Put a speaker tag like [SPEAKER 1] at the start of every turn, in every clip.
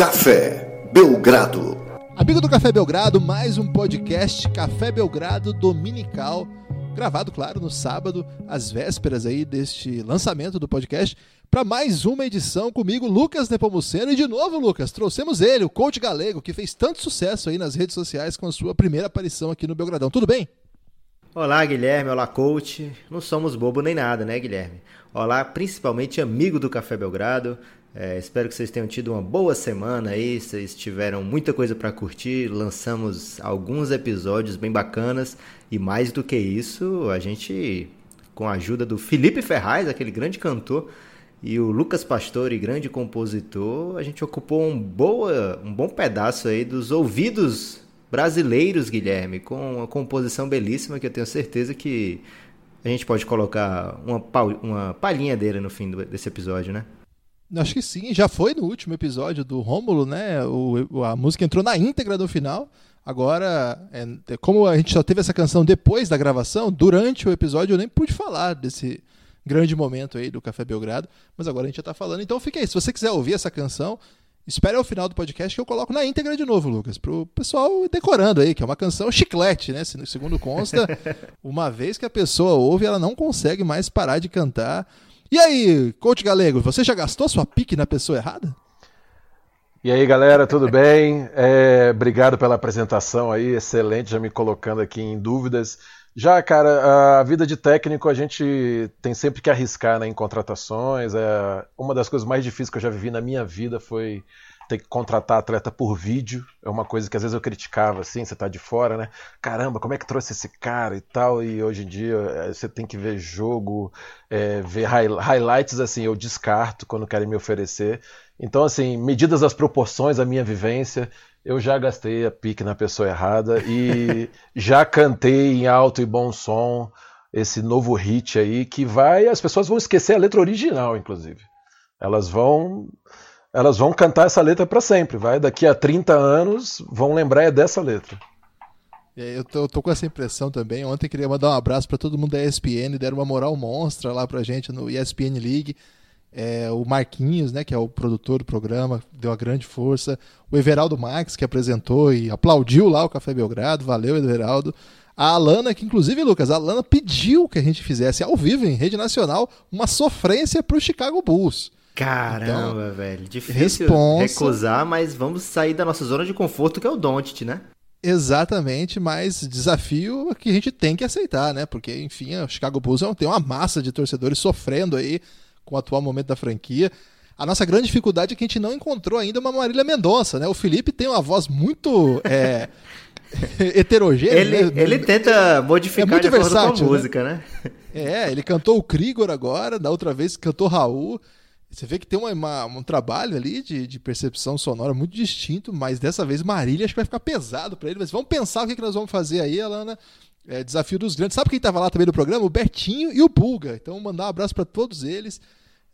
[SPEAKER 1] Café Belgrado.
[SPEAKER 2] Amigo do Café Belgrado, mais um podcast Café Belgrado Dominical, gravado, claro, no sábado, às vésperas aí deste lançamento do podcast, para mais uma edição comigo, Lucas Nepomuceno. E de novo, Lucas, trouxemos ele, o coach galego, que fez tanto sucesso aí nas redes sociais com a sua primeira aparição aqui no Belgradão. Tudo bem?
[SPEAKER 3] Olá, Guilherme. Olá, coach. Não somos bobo nem nada, né, Guilherme? Olá, principalmente amigo do Café Belgrado. É, espero que vocês tenham tido uma boa semana aí, vocês tiveram muita coisa para curtir, lançamos alguns episódios bem bacanas e mais do que isso, a gente, com a ajuda do Felipe Ferraz, aquele grande cantor, e o Lucas Pastore, grande compositor, a gente ocupou um, boa, um bom pedaço aí dos ouvidos brasileiros, Guilherme, com uma composição belíssima que eu tenho certeza que a gente pode colocar uma, uma palhinha dele no fim desse episódio, né?
[SPEAKER 2] Acho que sim, já foi no último episódio do Rômulo, né? O, a música entrou na íntegra no final. Agora, é, é, como a gente só teve essa canção depois da gravação, durante o episódio eu nem pude falar desse grande momento aí do Café Belgrado, mas agora a gente já tá falando. Então fica aí, se você quiser ouvir essa canção, espere ao final do podcast que eu coloco na íntegra de novo, Lucas, pro pessoal decorando aí, que é uma canção chiclete, né? Segundo consta, uma vez que a pessoa ouve, ela não consegue mais parar de cantar. E aí, coach galego, você já gastou sua pique na pessoa errada?
[SPEAKER 4] E aí, galera, tudo bem? É, obrigado pela apresentação aí, excelente, já me colocando aqui em dúvidas. Já, cara, a vida de técnico a gente tem sempre que arriscar né, em contratações. É, uma das coisas mais difíceis que eu já vivi na minha vida foi ter que contratar atleta por vídeo. É uma coisa que às vezes eu criticava, assim, você tá de fora, né? Caramba, como é que trouxe esse cara e tal? E hoje em dia é, você tem que ver jogo, é, ver highlights, assim, eu descarto quando querem me oferecer. Então, assim, medidas das proporções, a minha vivência, eu já gastei a pique na pessoa errada e já cantei em alto e bom som esse novo hit aí que vai, as pessoas vão esquecer a letra original, inclusive. Elas vão elas vão cantar essa letra para sempre, vai. Daqui a 30 anos vão lembrar é dessa letra.
[SPEAKER 2] Eu tô, eu tô, com essa impressão também. Ontem queria mandar um abraço para todo mundo da ESPN, deram uma moral monstra lá pra gente no ESPN League. É, o Marquinhos, né, que é o produtor do programa, deu uma grande força. O Everaldo Max, que apresentou e aplaudiu lá o Café Belgrado. Valeu, Everaldo. A Alana, que inclusive, Lucas, a Alana pediu que a gente fizesse ao vivo, em rede nacional, uma sofrência pro Chicago Bulls.
[SPEAKER 3] Caramba, então, velho. Difícil responsa... recusar, mas vamos sair da nossa zona de conforto, que é o Doncic, né?
[SPEAKER 2] Exatamente, mas desafio que a gente tem que aceitar, né? Porque, enfim, o Chicago Bulls é tem uma massa de torcedores sofrendo aí com o atual momento da franquia. A nossa grande dificuldade é que a gente não encontrou ainda uma Marília Mendonça, né? O Felipe tem uma voz muito é, heterogênea.
[SPEAKER 3] Ele,
[SPEAKER 2] né?
[SPEAKER 3] ele tenta modificar é muito de versátil, com a né? música, né?
[SPEAKER 2] né? É, ele cantou o Krigor agora, da outra vez cantou Raul. Você vê que tem uma, uma, um trabalho ali de, de, percepção sonora muito distinto, mas dessa vez Marília acho que vai ficar pesado para ele. Mas vamos pensar o que, que nós vamos fazer aí, Alana. É, desafio dos grandes. Sabe quem estava lá também no programa? O Bertinho e o Bulga. Então, mandar um abraço para todos eles.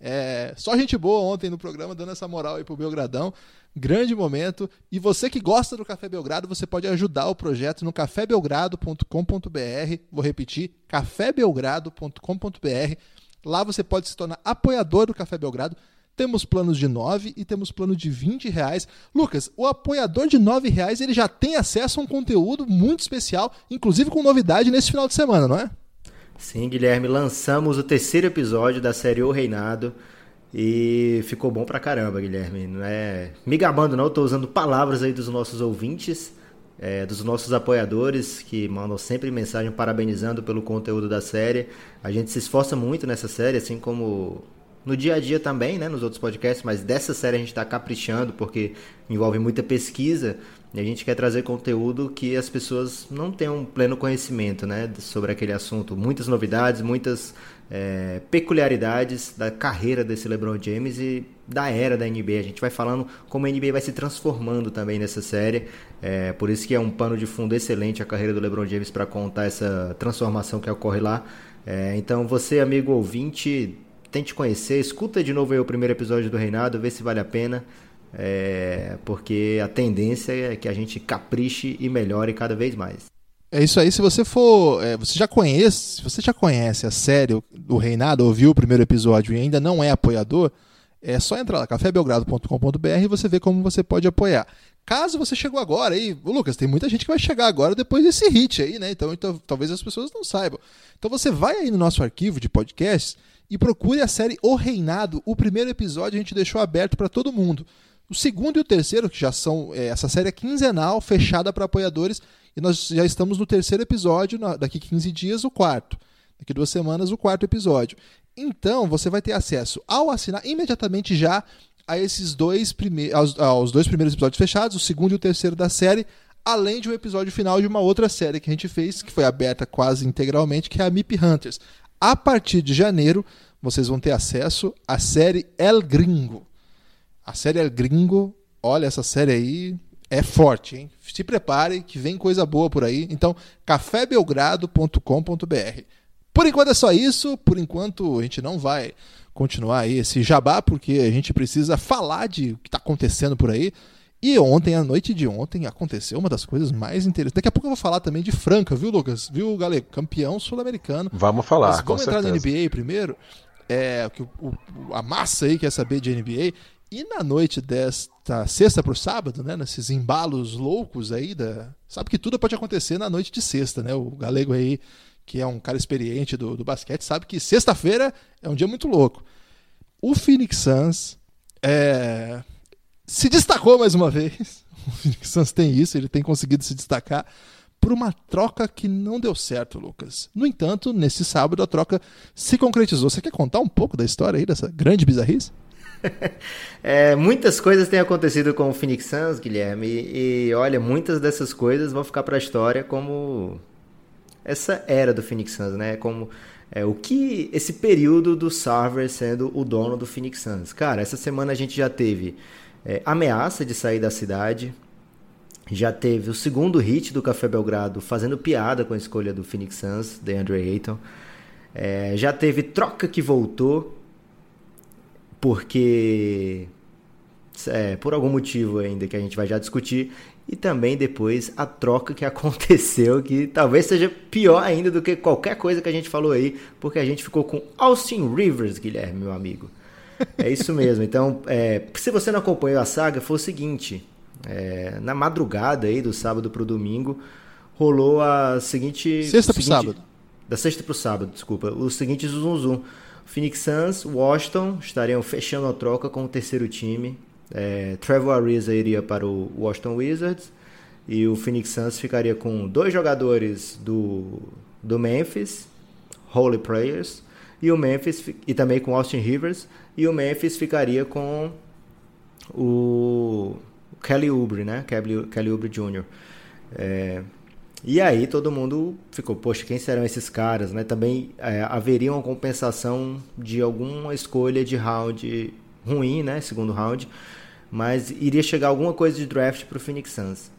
[SPEAKER 2] É, só gente boa ontem no programa, dando essa moral aí pro Belgradão. Grande momento. E você que gosta do Café Belgrado, você pode ajudar o projeto no cafébelgrado.com.br. Vou repetir: cafébelgrado.com.br Lá você pode se tornar apoiador do Café Belgrado. Temos planos de 9 e temos plano de 20 reais. Lucas, o apoiador de 9 reais ele já tem acesso a um conteúdo muito especial, inclusive com novidade nesse final de semana, não é?
[SPEAKER 3] Sim, Guilherme, lançamos o terceiro episódio da série O Reinado e ficou bom pra caramba, Guilherme. Não é me gabando, não, estou usando palavras aí dos nossos ouvintes é, dos nossos apoiadores que mandam sempre mensagem parabenizando pelo conteúdo da série. A gente se esforça muito nessa série, assim como no dia a dia também, né, nos outros podcasts, mas dessa série a gente está caprichando porque envolve muita pesquisa e a gente quer trazer conteúdo que as pessoas não tenham pleno conhecimento né, sobre aquele assunto. Muitas novidades, muitas é, peculiaridades da carreira desse LeBron James e da era da NBA. A gente vai falando como a NBA vai se transformando também nessa série. É, por isso que é um pano de fundo excelente a carreira do LeBron James para contar essa transformação que ocorre lá. É, então você, amigo ouvinte, tente conhecer, escuta de novo o primeiro episódio do Reinado, vê se vale a pena. É, porque a tendência é que a gente capriche e melhore cada vez mais.
[SPEAKER 2] É isso aí. Se você for, é, você já conhece, se você já conhece a série do Reinado, ouviu o primeiro episódio e ainda não é apoiador, É só entrar lá, cafébelgrado.com.br e você vê como você pode apoiar. Caso você chegou agora aí, Lucas, tem muita gente que vai chegar agora depois desse hit aí, né? Então, então talvez as pessoas não saibam. Então você vai aí no nosso arquivo de podcasts e procure a série O Reinado. O primeiro episódio a gente deixou aberto para todo mundo. O segundo e o terceiro, que já são. É, essa série é quinzenal, fechada para apoiadores, e nós já estamos no terceiro episódio, na, daqui 15 dias, o quarto. Daqui duas semanas, o quarto episódio. Então, você vai ter acesso ao assinar imediatamente já a esses dois primeiros. Aos, aos dois primeiros episódios fechados, o segundo e o terceiro da série, além de um episódio final de uma outra série que a gente fez, que foi aberta quase integralmente, que é a MIP Hunters. A partir de janeiro, vocês vão ter acesso à série El Gringo. A série El Gringo, olha, essa série aí é forte, hein? Se prepare que vem coisa boa por aí. Então, cafébelgrado.com.br. Por enquanto é só isso. Por enquanto a gente não vai continuar aí esse jabá, porque a gente precisa falar de o que está acontecendo por aí. E ontem, à noite de ontem, aconteceu uma das coisas mais interessantes. Daqui a pouco eu vou falar também de Franca, viu, Lucas? Viu, Galego? Campeão sul-americano.
[SPEAKER 4] Vamos falar. Mas
[SPEAKER 2] vamos entrar certeza. na NBA primeiro. É, que o, o, a massa aí quer saber de NBA. E na noite desta sexta para o sábado, né, nesses embalos loucos aí, da... sabe que tudo pode acontecer na noite de sexta, né? O Galego aí, que é um cara experiente do, do basquete, sabe que sexta-feira é um dia muito louco. O Phoenix Suns é, se destacou mais uma vez. O Phoenix Suns tem isso, ele tem conseguido se destacar por uma troca que não deu certo, Lucas. No entanto, nesse sábado a troca se concretizou. Você quer contar um pouco da história aí, dessa grande bizarrice?
[SPEAKER 3] é, muitas coisas têm acontecido com o Phoenix Suns, Guilherme, e, e olha, muitas dessas coisas vão ficar para a história como essa era do Phoenix Suns, né? Como é, o que esse período do Sarver sendo o dono do Phoenix Suns. Cara, essa semana a gente já teve é, ameaça de sair da cidade, já teve o segundo hit do Café Belgrado fazendo piada com a escolha do Phoenix Suns, de Andre Ayton. É, já teve troca que voltou, porque é, por algum motivo ainda que a gente vai já discutir, e também depois a troca que aconteceu, que talvez seja pior ainda do que qualquer coisa que a gente falou aí, porque a gente ficou com Austin Rivers, Guilherme, meu amigo. É isso mesmo. Então, é, se você não acompanhou a saga, foi o seguinte: é, na madrugada aí do sábado para o domingo, rolou a seguinte.
[SPEAKER 2] Sexta para sábado.
[SPEAKER 3] Da sexta para o sábado, desculpa. O seguinte zoom zoom. Phoenix Suns, Washington estariam fechando a troca com o terceiro time. É, Trevor Ariza iria para o Washington Wizards e o Phoenix Suns ficaria com dois jogadores do, do Memphis, Holy Players, e o Memphis e também com Austin Rivers e o Memphis ficaria com o Kelly Oubre, né? Kelly, Kelly Oubre Jr. É, e aí todo mundo ficou, poxa, quem serão esses caras, né? Também é, haveria uma compensação de alguma escolha de round ruim, né? Segundo round, mas iria chegar alguma coisa de draft para o Phoenix Suns.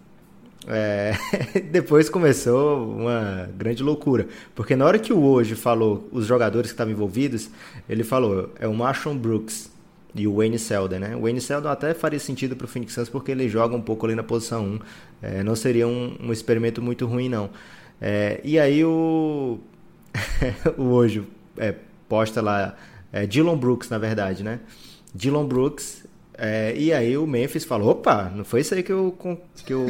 [SPEAKER 3] É, depois começou uma grande loucura, porque na hora que o hoje falou os jogadores que estavam envolvidos, ele falou é o Marshall Brooks e o Wayne Selden, né? O Wayne Selden até faria sentido para o Phoenix Suns porque ele joga um pouco ali na posição 1, é, não seria um, um, experimento muito ruim não. É, e aí o o hoje é, posta lá é, Dylan Brooks na verdade, né? Dylan Brooks é, e aí o Memphis falou, opa, não foi isso aí que eu, que eu,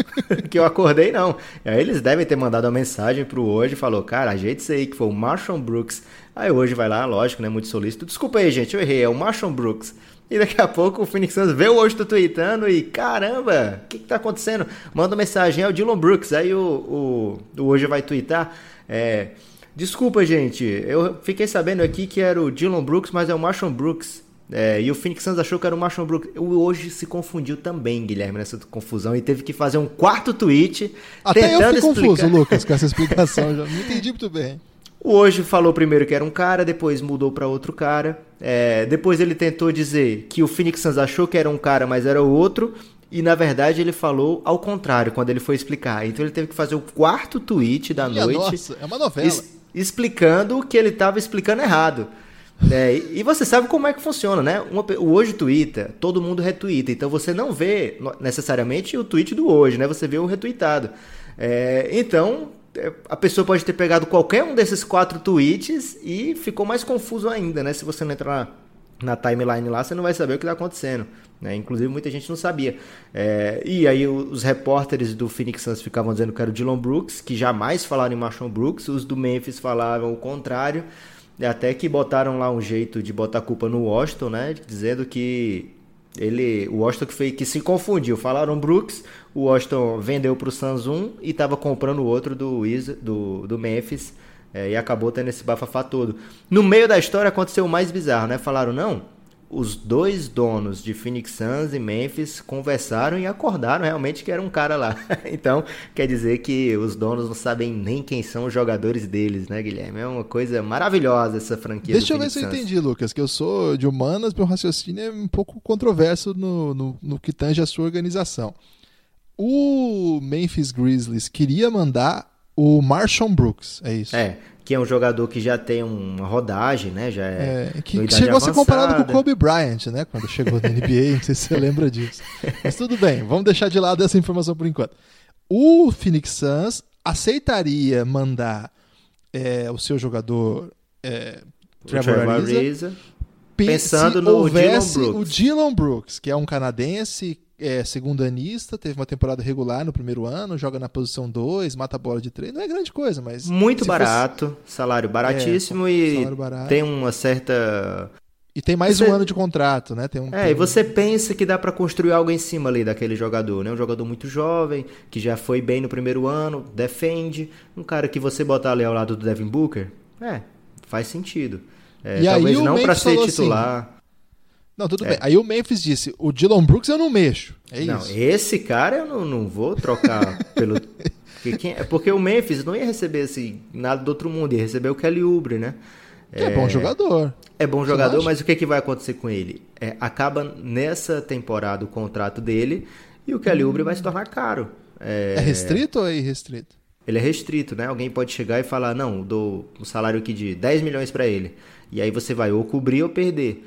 [SPEAKER 3] que eu acordei, não. Aí eles devem ter mandado uma mensagem pro hoje e falou, cara, ajeita isso aí, que foi o Marshall Brooks. Aí hoje vai lá, lógico, né, muito solícito. Desculpa aí, gente, eu errei, é o Marshall Brooks. E daqui a pouco o Phoenix Suns vê o hoje tô tweetando e, caramba, o que que tá acontecendo? Manda uma mensagem, é o Dylan Brooks. Aí o, o, o hoje vai tweetar, é... Desculpa, gente, eu fiquei sabendo aqui que era o Dylan Brooks, mas é o Marshall Brooks. É, e o Phoenix Suns achou que era o Marshall Brooks. Hoje se confundiu também, Guilherme, nessa confusão. E teve que fazer um quarto tweet.
[SPEAKER 2] Até eu fiquei explicar... confuso, Lucas, com essa explicação. já não entendi muito bem.
[SPEAKER 3] O hoje falou primeiro que era um cara, depois mudou para outro cara. É, depois ele tentou dizer que o Phoenix Suns achou que era um cara, mas era o outro. E na verdade ele falou ao contrário quando ele foi explicar. Então ele teve que fazer o quarto tweet da Minha noite.
[SPEAKER 2] Nossa, é uma novela. Es
[SPEAKER 3] explicando que ele estava explicando errado. É, e você sabe como é que funciona, né? Uma, o hoje Twitter, todo mundo retuita. Então você não vê necessariamente o tweet do hoje, né? Você vê o retweetado. É, então a pessoa pode ter pegado qualquer um desses quatro tweets e ficou mais confuso ainda, né? Se você não entrar na timeline lá, você não vai saber o que está acontecendo. Né? Inclusive, muita gente não sabia. É, e aí, os repórteres do Phoenix Suns ficavam dizendo que era o Dylan Brooks, que jamais falaram em Marshall Brooks. Os do Memphis falavam o contrário. Até que botaram lá um jeito de botar culpa no Washington, né? Dizendo que ele, o Washington que, foi, que se confundiu. Falaram Brooks, o Washington vendeu para o Suns um e estava comprando o outro do, do, do Memphis. É, e acabou tendo esse bafafá todo. No meio da história aconteceu o mais bizarro, né? Falaram, não, os dois donos de Phoenix Suns e Memphis conversaram e acordaram realmente que era um cara lá. então, quer dizer que os donos não sabem nem quem são os jogadores deles, né, Guilherme? É uma coisa maravilhosa essa franquia.
[SPEAKER 2] Deixa eu ver se eu entendi, Lucas, que eu sou de humanas, meu raciocínio é um pouco controverso no, no, no que tange a sua organização. O Memphis Grizzlies queria mandar o Marshall Brooks, é isso?
[SPEAKER 3] É, que é um jogador que já tem uma rodagem, né? Já é,
[SPEAKER 2] é que chegou avançada. a ser comparado com o Kobe Bryant, né? Quando chegou na NBA, não sei se você lembra disso. Mas tudo bem, vamos deixar de lado essa informação por enquanto. O Phoenix Suns aceitaria mandar é, o seu jogador é, Trevor, Trevor Ariza,
[SPEAKER 3] pensando no Dylan Brooks.
[SPEAKER 2] o Dylan Brooks, que é um canadense é segundanista, teve uma temporada regular no primeiro ano, joga na posição 2, mata a bola de 3. Não é grande coisa, mas.
[SPEAKER 3] Muito barato, fosse... salário baratíssimo é, e salário barato. tem uma certa.
[SPEAKER 2] E tem mais você... um ano de contrato, né? Tem um,
[SPEAKER 3] é,
[SPEAKER 2] tem...
[SPEAKER 3] e você pensa que dá para construir algo em cima ali daquele jogador, né? Um jogador muito jovem, que já foi bem no primeiro ano, defende. Um cara que você botar ali ao lado do Devin Booker, é, faz sentido. É,
[SPEAKER 2] e
[SPEAKER 3] talvez
[SPEAKER 2] aí,
[SPEAKER 3] não para ser
[SPEAKER 2] assim,
[SPEAKER 3] titular. Assim,
[SPEAKER 2] não, tudo é. bem. Aí o Memphis disse: o Dylan Brooks eu não mexo. É
[SPEAKER 3] não,
[SPEAKER 2] isso.
[SPEAKER 3] esse cara eu não, não vou trocar pelo. Porque, quem... É porque o Memphis não ia receber assim, nada do outro mundo, ia receber o Kelly Oubre, né?
[SPEAKER 2] É, é bom jogador.
[SPEAKER 3] É bom jogador, mas o que, que vai acontecer com ele? É, acaba nessa temporada o contrato dele e o Kelly Oubre vai se tornar caro.
[SPEAKER 2] É... é restrito ou é irrestrito?
[SPEAKER 3] Ele é restrito, né? Alguém pode chegar e falar: não, dou um salário aqui de 10 milhões para ele. E aí você vai ou cobrir ou perder.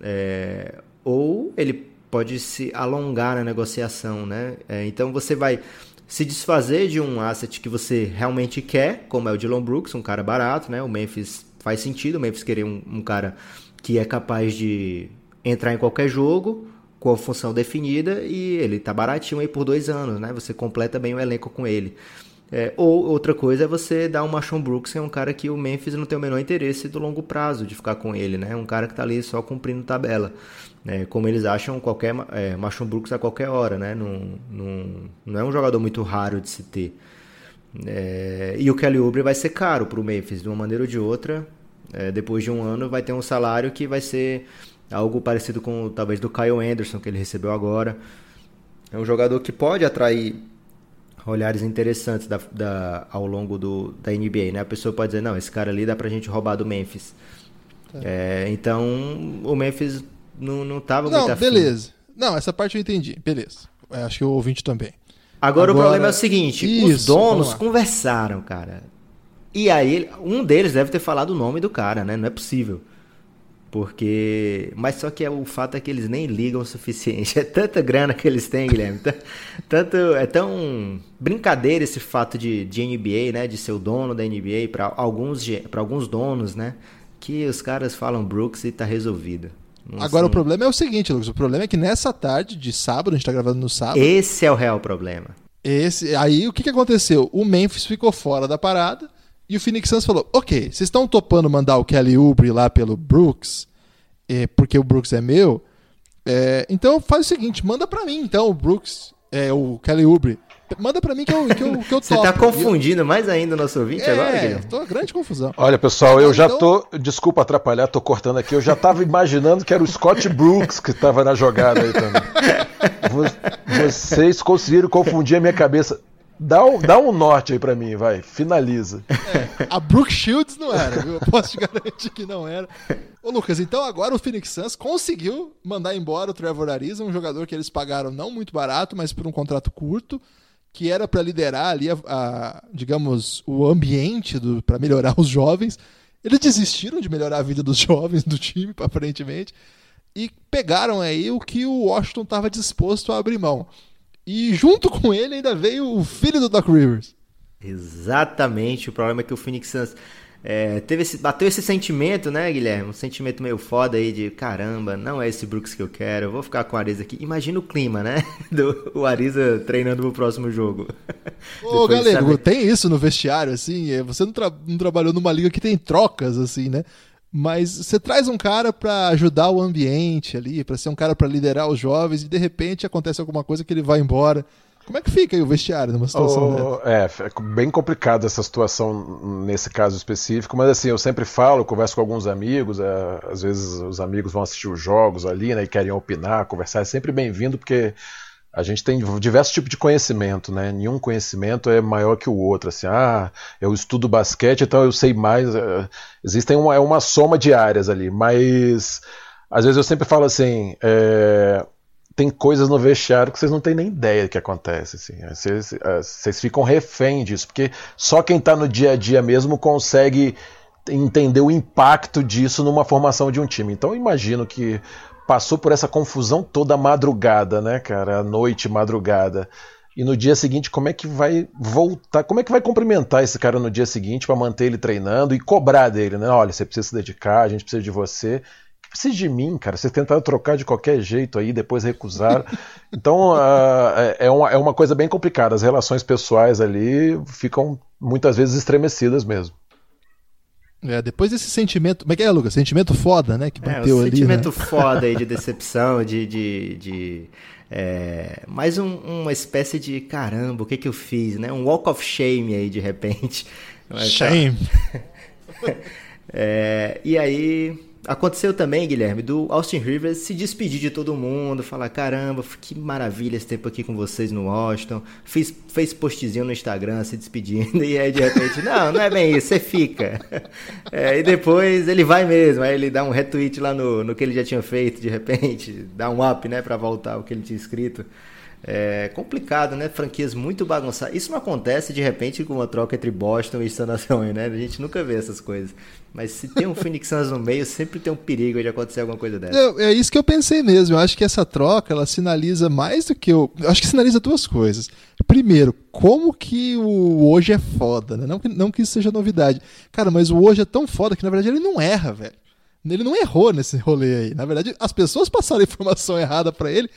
[SPEAKER 3] É, ou ele pode se alongar na negociação, né? É, então você vai se desfazer de um asset que você realmente quer, como é o Dylan Brooks, um cara barato, né? O Memphis faz sentido, o Memphis querer um, um cara que é capaz de entrar em qualquer jogo com a função definida e ele tá baratinho aí por dois anos, né? Você completa bem o elenco com ele. É, ou outra coisa é você dar o Machon Brooks, que é um cara que o Memphis não tem o menor interesse do longo prazo de ficar com ele, né? Um cara que tá ali só cumprindo tabela. Né? Como eles acham, qualquer é, Machon Brooks a qualquer hora, né? Não, não, não é um jogador muito raro de se ter. É, e o Kelly Oubre vai ser caro para o Memphis, de uma maneira ou de outra. É, depois de um ano vai ter um salário que vai ser algo parecido com talvez do Kyle Anderson que ele recebeu agora. É um jogador que pode atrair olhares interessantes da, da, ao longo do, da NBA, né? A pessoa pode dizer, não, esse cara ali dá pra gente roubar do Memphis. Tá. É, então, o Memphis não, não tava
[SPEAKER 2] não,
[SPEAKER 3] muito
[SPEAKER 2] afim. beleza. Não, essa parte eu entendi. Beleza. É, acho que o ouvinte também.
[SPEAKER 3] Agora, Agora, o problema é o seguinte, isso, os donos conversaram, cara. E aí, um deles deve ter falado o nome do cara, né? Não é possível. Porque. Mas só que é, o fato é que eles nem ligam o suficiente. É tanta grana que eles têm, Guilherme. Tanto, é tão brincadeira esse fato de, de NBA, né? De ser o dono da NBA para alguns, alguns donos, né? Que os caras falam Brooks e tá resolvido.
[SPEAKER 2] Não Agora o problema é o seguinte, Lucas. O problema é que nessa tarde de sábado, a gente tá gravando no sábado.
[SPEAKER 3] Esse é o real problema.
[SPEAKER 2] Esse, aí o que, que aconteceu? O Memphis ficou fora da parada. E o Phoenix Suns falou: ok, vocês estão topando mandar o Kelly Oubre lá pelo Brooks, é, porque o Brooks é meu. É, então faz o seguinte: manda para mim, então, o Brooks, é, o Kelly Oubre. Manda pra mim que eu, que eu, que eu
[SPEAKER 3] Você tá confundindo mais ainda o nosso ouvinte é, agora, Guilherme?
[SPEAKER 2] tô grande confusão.
[SPEAKER 4] Olha, pessoal, eu já então... tô. Desculpa atrapalhar, tô cortando aqui. Eu já tava imaginando que era o Scott Brooks que tava na jogada aí também. Vocês conseguiram confundir a minha cabeça. Dá um, dá um norte aí pra mim, vai. Finaliza.
[SPEAKER 2] É, a Brooke Shields não era, viu? Eu posso te garantir que não era. Ô, Lucas, então agora o Phoenix Suns conseguiu mandar embora o Trevor Ariza, um jogador que eles pagaram não muito barato, mas por um contrato curto, que era para liderar ali, a, a, digamos, o ambiente para melhorar os jovens. Eles desistiram de melhorar a vida dos jovens do time, aparentemente, e pegaram aí o que o Washington estava disposto a abrir mão. E junto com ele ainda veio o filho do Doc Rivers.
[SPEAKER 3] Exatamente. O problema é que o Phoenix Suns É, teve esse, bateu esse sentimento, né, Guilherme? Um sentimento meio foda aí de caramba, não é esse Brooks que eu quero, eu vou ficar com o Ariza aqui. Imagina o clima, né? Do o Ariza treinando pro próximo jogo.
[SPEAKER 2] Ô, galera, sabe... tem isso no vestiário, assim? É, você não, tra não trabalhou numa liga que tem trocas, assim, né? Mas você traz um cara para ajudar o ambiente ali, para ser um cara para liderar os jovens e de repente acontece alguma coisa que ele vai embora. Como é que fica aí o vestiário numa situação
[SPEAKER 4] oh, É, é bem complicado essa situação nesse caso específico, mas assim, eu sempre falo, converso com alguns amigos, é, às vezes os amigos vão assistir os jogos ali, né, e querem opinar, conversar, é sempre bem-vindo, porque a gente tem diversos tipos de conhecimento, né? Nenhum conhecimento é maior que o outro. Assim, ah, eu estudo basquete, então eu sei mais. É, existem uma, é uma soma de áreas ali, mas às vezes eu sempre falo assim, é, tem coisas no vestiário que vocês não têm nem ideia do que acontece. Assim. É, vocês, é, vocês ficam refém disso, porque só quem está no dia a dia mesmo consegue entender o impacto disso numa formação de um time. Então imagino que passou por essa confusão toda madrugada, né, cara? A noite, madrugada. E no dia seguinte, como é que vai voltar? Como é que vai cumprimentar esse cara no dia seguinte para manter ele treinando e cobrar dele, né? Olha, você precisa se dedicar, a gente precisa de você. Precisa de mim, cara. Vocês tentaram trocar de qualquer jeito aí, depois recusaram. Então uh, é, uma, é uma coisa bem complicada. As relações pessoais ali ficam muitas vezes estremecidas mesmo.
[SPEAKER 2] É, depois desse sentimento. Como é que é, Lucas? Sentimento foda, né? Que bateu
[SPEAKER 3] é,
[SPEAKER 2] ali.
[SPEAKER 3] Sentimento
[SPEAKER 2] né?
[SPEAKER 3] foda aí de decepção, de. de, de é, mais um, uma espécie de caramba, o que que eu fiz, né? Um walk of shame aí de repente.
[SPEAKER 2] Shame!
[SPEAKER 3] é, e aí Aconteceu também, Guilherme, do Austin Rivers se despedir de todo mundo, falar: caramba, que maravilha esse tempo aqui com vocês no Washington. Fiz, fez postzinho no Instagram se despedindo, e aí de repente, não, não é bem isso, você fica. É, e depois ele vai mesmo, aí ele dá um retweet lá no, no que ele já tinha feito, de repente, dá um up, né, pra voltar o que ele tinha escrito. É complicado, né? Franquias muito bagunçadas. Isso não acontece de repente com uma troca entre Boston e San Antonio, né? A gente nunca vê essas coisas. Mas se tem um Phoenix Suns no meio, sempre tem um perigo de acontecer alguma coisa dessa.
[SPEAKER 2] É, é isso que eu pensei mesmo. Eu acho que essa troca, ela sinaliza mais do que eu. eu acho que sinaliza duas coisas. Primeiro, como que o hoje é foda, né? Não que, não que isso seja novidade. Cara, mas o hoje é tão foda que na verdade ele não erra, velho. Ele não errou nesse rolê aí. Na verdade, as pessoas passaram a informação errada para ele,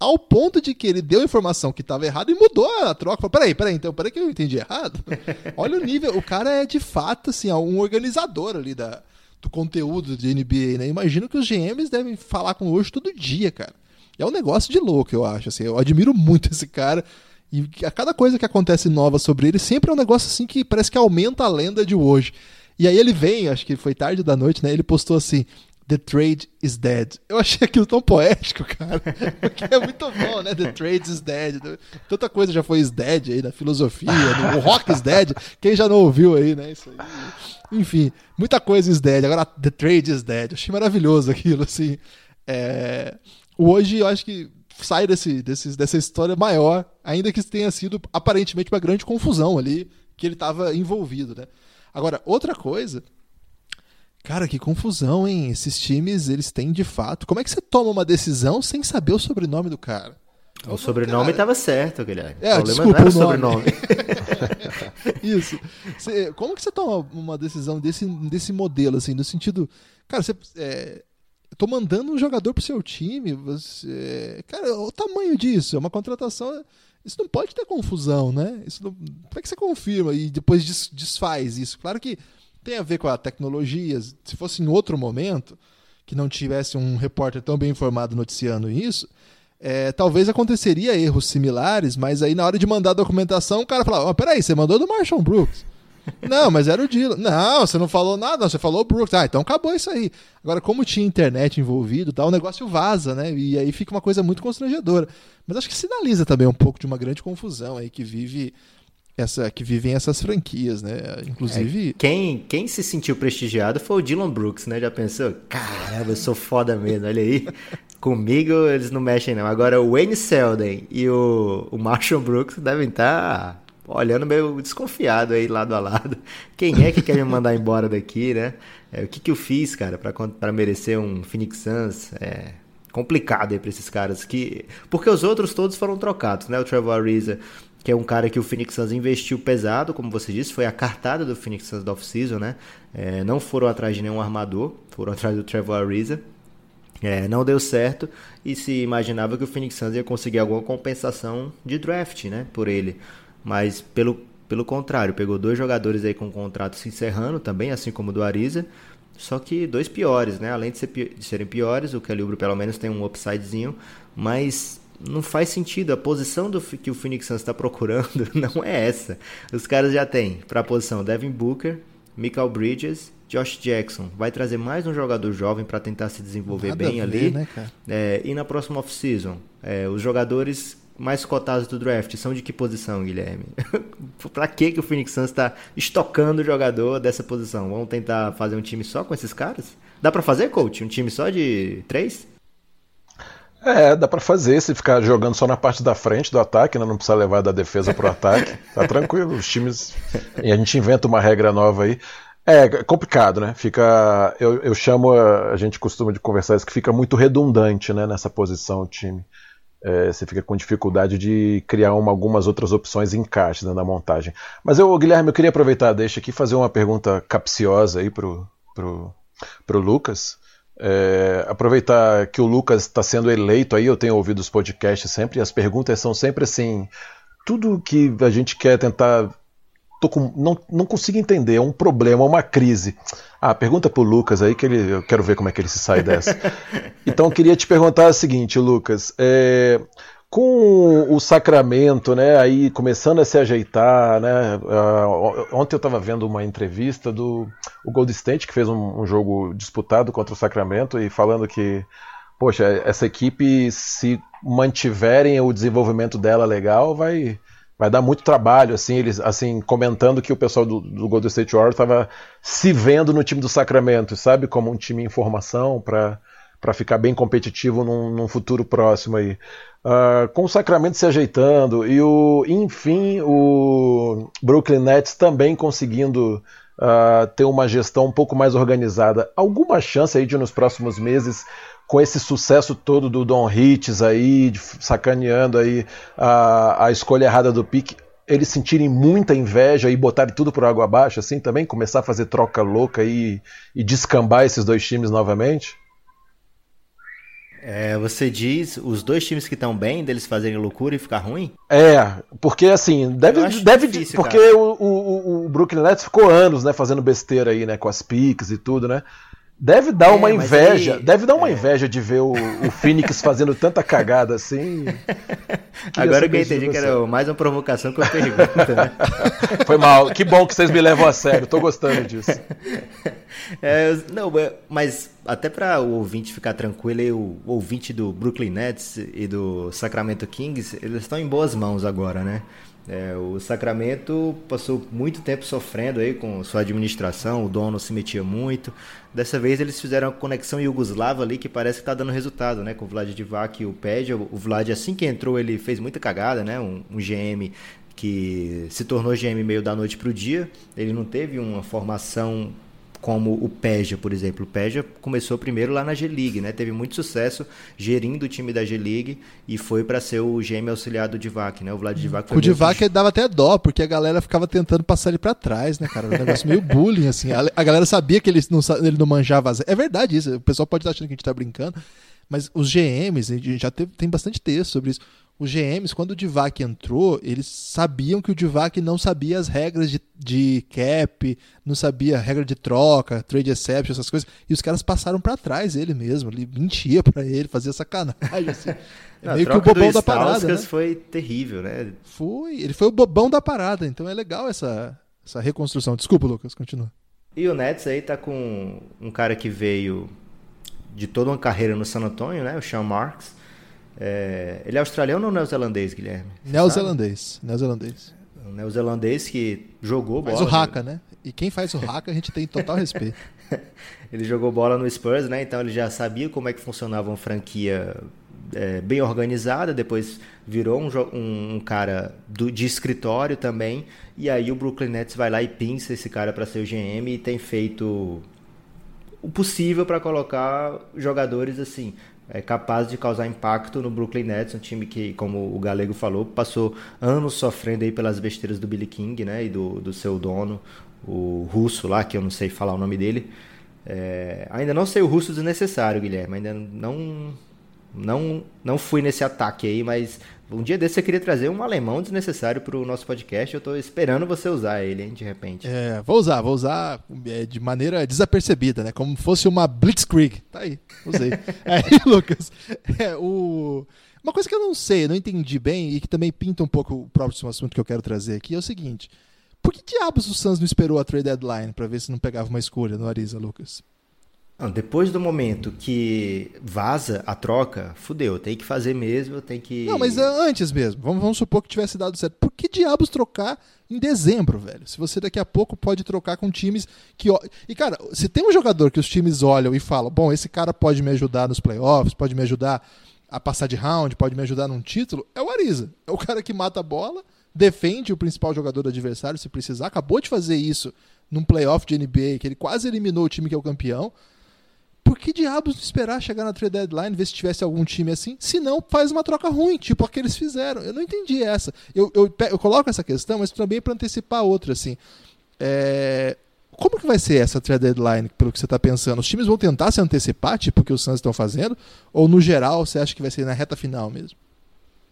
[SPEAKER 2] ao ponto de que ele deu a informação que estava errada e mudou a troca. Falou, peraí, peraí, então, peraí que eu entendi errado. Olha o nível, o cara é de fato, assim, um organizador ali da, do conteúdo de NBA, né? Imagino que os GMs devem falar com o hoje todo dia, cara. É um negócio de louco, eu acho, assim, eu admiro muito esse cara. E a cada coisa que acontece nova sobre ele, sempre é um negócio assim que parece que aumenta a lenda de hoje. E aí ele vem, acho que foi tarde da noite, né? Ele postou assim: The Trade is Dead. Eu achei aquilo tão poético, cara. Porque é muito bom, né? The Trade is Dead. Tanta coisa já foi is dead aí na filosofia, no, o rock is dead. Quem já não ouviu aí, né? Isso aí. Enfim, muita coisa is dead. Agora, The Trade is Dead. Eu achei maravilhoso aquilo, assim. É... Hoje, eu acho que sai desse, desse, dessa história maior, ainda que tenha sido aparentemente uma grande confusão ali, que ele estava envolvido, né? Agora, outra coisa Cara, que confusão, hein? Esses times, eles têm de fato. Como é que você toma uma decisão sem saber o sobrenome do cara?
[SPEAKER 3] O sobrenome estava certo, Guilherme.
[SPEAKER 2] É, o problema desculpa, não era o sobrenome. Isso. Você, como que você toma uma decisão desse, desse modelo, assim, no sentido. Cara, você. É, tô mandando um jogador pro seu time. Você, cara, o tamanho disso, é uma contratação. Isso não pode ter confusão, né? Isso não, como é que você confirma e depois desfaz isso? Claro que tem a ver com a tecnologia. Se fosse em outro momento, que não tivesse um repórter tão bem informado noticiando isso, é, talvez aconteceria erros similares, mas aí na hora de mandar a documentação, o cara falava: oh, peraí, você mandou do Marshall Brooks. não, mas era o Dylan. Não, você não falou nada, não, você falou Brooks. Ah, então acabou isso aí. Agora, como tinha internet envolvido, tá, o negócio vaza, né? E aí fica uma coisa muito constrangedora. Mas acho que sinaliza também um pouco de uma grande confusão aí que vive essa que vivem essas franquias, né? Inclusive.
[SPEAKER 3] É, quem, quem se sentiu prestigiado foi o Dylan Brooks, né? Já pensou? Caramba, eu sou foda mesmo, olha aí. Comigo eles não mexem, não. Agora o Wayne Selden e o, o Marshall Brooks devem estar tá olhando meio desconfiado aí lado a lado. Quem é que quer me mandar embora daqui, né? É, o que, que eu fiz, cara, para merecer um Phoenix Suns? É, complicado aí pra esses caras. que Porque os outros todos foram trocados, né? O Trevor Ariza que é um cara que o Phoenix Suns investiu pesado, como você disse, foi a cartada do Phoenix Suns da off-season, né? É, não foram atrás de nenhum armador, foram atrás do Trevor Ariza. É, não deu certo e se imaginava que o Phoenix Suns ia conseguir alguma compensação de draft, né, por ele. Mas pelo, pelo contrário, pegou dois jogadores aí com contrato se encerrando também, assim como o do Ariza, só que dois piores, né? Além de, ser, de serem piores, o Calibro pelo menos tem um upsidezinho, mas não faz sentido. A posição do, que o Phoenix Suns está procurando não é essa. Os caras já têm para a posição Devin Booker, Michael Bridges, Josh Jackson. Vai trazer mais um jogador jovem para tentar se desenvolver Nada bem ver, ali. Né, é, e na próxima off-season, é, os jogadores mais cotados do draft são de que posição, Guilherme? para que, que o Phoenix Suns está estocando o jogador dessa posição? Vamos tentar fazer um time só com esses caras? Dá para fazer, coach? Um time só de três?
[SPEAKER 4] É, dá para fazer se ficar jogando só na parte da frente do ataque, né? não precisa levar da defesa pro ataque. Tá tranquilo, os times. E a gente inventa uma regra nova aí. É complicado, né? Fica. Eu, eu chamo, a gente costuma de conversar isso, que fica muito redundante né, nessa posição o time. É, você fica com dificuldade de criar uma, algumas outras opções em encaixe né, na montagem. Mas eu, Guilherme, eu queria aproveitar, deixa aqui fazer uma pergunta capciosa aí pro, pro, pro Lucas. É, aproveitar que o Lucas está sendo eleito aí, eu tenho ouvido os podcasts sempre, e as perguntas são sempre assim: tudo que a gente quer tentar. Com, não, não consigo entender, é um problema, uma crise. Ah, pergunta pro Lucas aí que ele, eu quero ver como é que ele se sai dessa. então eu queria te perguntar o seguinte, Lucas. É, com o Sacramento, né, aí começando a se ajeitar, né, uh, ontem eu estava vendo uma entrevista do o Gold State que fez um, um, jogo disputado contra o Sacramento e falando que, poxa, essa equipe se mantiverem o desenvolvimento dela legal, vai vai dar muito trabalho, assim, eles assim comentando que o pessoal do, do Golden State Warriors estava se vendo no time do Sacramento, sabe, como um time em formação para para ficar bem competitivo num, num futuro próximo aí. Uh, com o Sacramento se ajeitando e o, enfim, o Brooklyn Nets também conseguindo uh, ter uma gestão um pouco mais organizada. Alguma chance aí de nos próximos meses, com esse sucesso todo do Don Hitts aí, de, sacaneando aí a, a escolha errada do pique, eles sentirem muita inveja e botarem tudo por água abaixo, assim também, começar a fazer troca louca e descambar esses dois times novamente?
[SPEAKER 3] É, você diz os dois times que estão bem, deles fazerem loucura e ficar ruim?
[SPEAKER 4] É, porque assim, deve. deve difícil, porque o, o, o, Brooklyn Nets ficou anos, né, fazendo besteira aí, né, com as piques e tudo, né? Deve dar é, uma inveja, aí, deve dar uma é. inveja de ver o, o Phoenix fazendo tanta cagada assim.
[SPEAKER 3] Agora que eu entendi que era mais uma provocação que uma pergunta, né?
[SPEAKER 4] Foi mal. Que bom que vocês me levam a sério, tô gostando disso.
[SPEAKER 3] É, não, mas até para o ouvinte ficar tranquilo, o ouvinte do Brooklyn Nets e do Sacramento Kings, eles estão em boas mãos agora, né? É, o Sacramento passou muito tempo sofrendo aí com sua administração, o dono se metia muito. Dessa vez eles fizeram a conexão Yugoslava ali que parece que está dando resultado, né? Com o Vlad Divac e o Pedja. O Vlad, assim que entrou, ele fez muita cagada, né? Um, um GM que se tornou GM meio da noite para o dia. Ele não teve uma formação como o Peja, por exemplo. O Peja começou primeiro lá na G-League, né? Teve muito sucesso gerindo o time da G-League e foi para ser o GM auxiliar do Divac, né? O Vlad Divac
[SPEAKER 2] foi O Divac muito... dava até dó, porque a galera ficava tentando passar ele para trás, né, cara? Um negócio meio bullying, assim. A, galera sabia que ele não, ele não manjava. É verdade isso. O pessoal pode estar achando que a gente tá brincando, mas os GMs, a gente já teve, tem bastante texto sobre isso os GMs, quando o Divac entrou, eles sabiam que o Divac não sabia as regras de, de cap, não sabia a regra de troca, trade exception, essas coisas, e os caras passaram para trás ele mesmo, ele mentia para ele, fazia sacanagem, assim.
[SPEAKER 3] É meio que o bobão da parada. Né? foi terrível, né?
[SPEAKER 2] Foi, ele foi o bobão da parada, então é legal essa, essa reconstrução. Desculpa, Lucas, continua.
[SPEAKER 3] E o Nets aí tá com um cara que veio de toda uma carreira no San Antonio, né? O Sean Marks é, ele é australiano ou neozelandês, Guilherme?
[SPEAKER 2] Neozelandês. Neozelandês.
[SPEAKER 3] Um neozelandês que jogou bola.
[SPEAKER 2] Faz o Haka, né? E quem faz o Haka a gente tem total respeito.
[SPEAKER 3] ele jogou bola no Spurs, né? Então ele já sabia como é que funcionava uma franquia é, bem organizada. Depois virou um, um, um cara do, de escritório também. E aí o Brooklyn Nets vai lá e pinça esse cara para ser o GM e tem feito o possível para colocar jogadores assim é capaz de causar impacto no Brooklyn Nets, um time que, como o Galego falou, passou anos sofrendo aí pelas besteiras do Billy King, né, e do, do seu dono, o russo lá, que eu não sei falar o nome dele. É, ainda não sei o russo desnecessário, Guilherme, ainda não não não fui nesse ataque aí, mas um dia desse eu queria trazer um alemão desnecessário para o nosso podcast. Eu estou esperando você usar ele, hein, de repente.
[SPEAKER 2] É, vou usar, vou usar é, de maneira desapercebida, né? Como fosse uma Blitzkrieg. Tá aí, usei. aí, Lucas, é, o... uma coisa que eu não sei, não entendi bem e que também pinta um pouco o próximo assunto que eu quero trazer aqui é o seguinte. Por que diabos o Suns não esperou a trade deadline para ver se não pegava uma escolha no Ariza, Lucas?
[SPEAKER 3] Não, depois do momento que vaza a troca, fudeu, tem que fazer mesmo, tem que.
[SPEAKER 2] Não, mas antes mesmo, vamos, vamos supor que tivesse dado certo. Por que diabos trocar em dezembro, velho? Se você daqui a pouco pode trocar com times que. E, cara, se tem um jogador que os times olham e falam, bom, esse cara pode me ajudar nos playoffs, pode me ajudar a passar de round, pode me ajudar num título, é o Ariza. É o cara que mata a bola, defende o principal jogador do adversário se precisar, acabou de fazer isso num playoff de NBA, que ele quase eliminou o time que é o campeão por que diabos esperar chegar na trade deadline, ver se tivesse algum time assim? Se não, faz uma troca ruim, tipo a que eles fizeram. Eu não entendi essa. Eu, eu, eu coloco essa questão, mas também para antecipar outra, assim. É... Como que vai ser essa trade deadline, pelo que você está pensando? Os times vão tentar se antecipar, tipo o que os Suns estão fazendo? Ou, no geral, você acha que vai ser na reta final mesmo?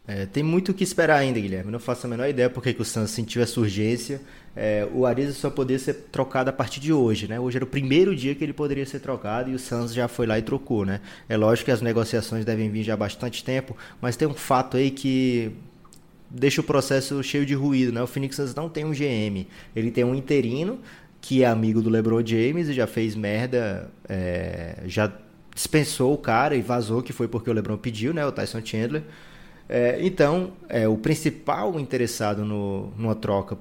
[SPEAKER 3] É, tem muito o que esperar ainda, Guilherme. Não faço a menor ideia porque que o Suns sentiu essa urgência. É, o Ariza só poderia ser trocado a partir de hoje, né? Hoje era o primeiro dia que ele poderia ser trocado e o Suns já foi lá e trocou, né? É lógico que as negociações devem vir já há bastante tempo, mas tem um fato aí que deixa o processo cheio de ruído, né? O Phoenix Suns não tem um GM, ele tem um interino que é amigo do LeBron James e já fez merda, é, já dispensou o cara e vazou que foi porque o LeBron pediu, né? O Tyson Chandler. É, então, é, o principal interessado no, numa troca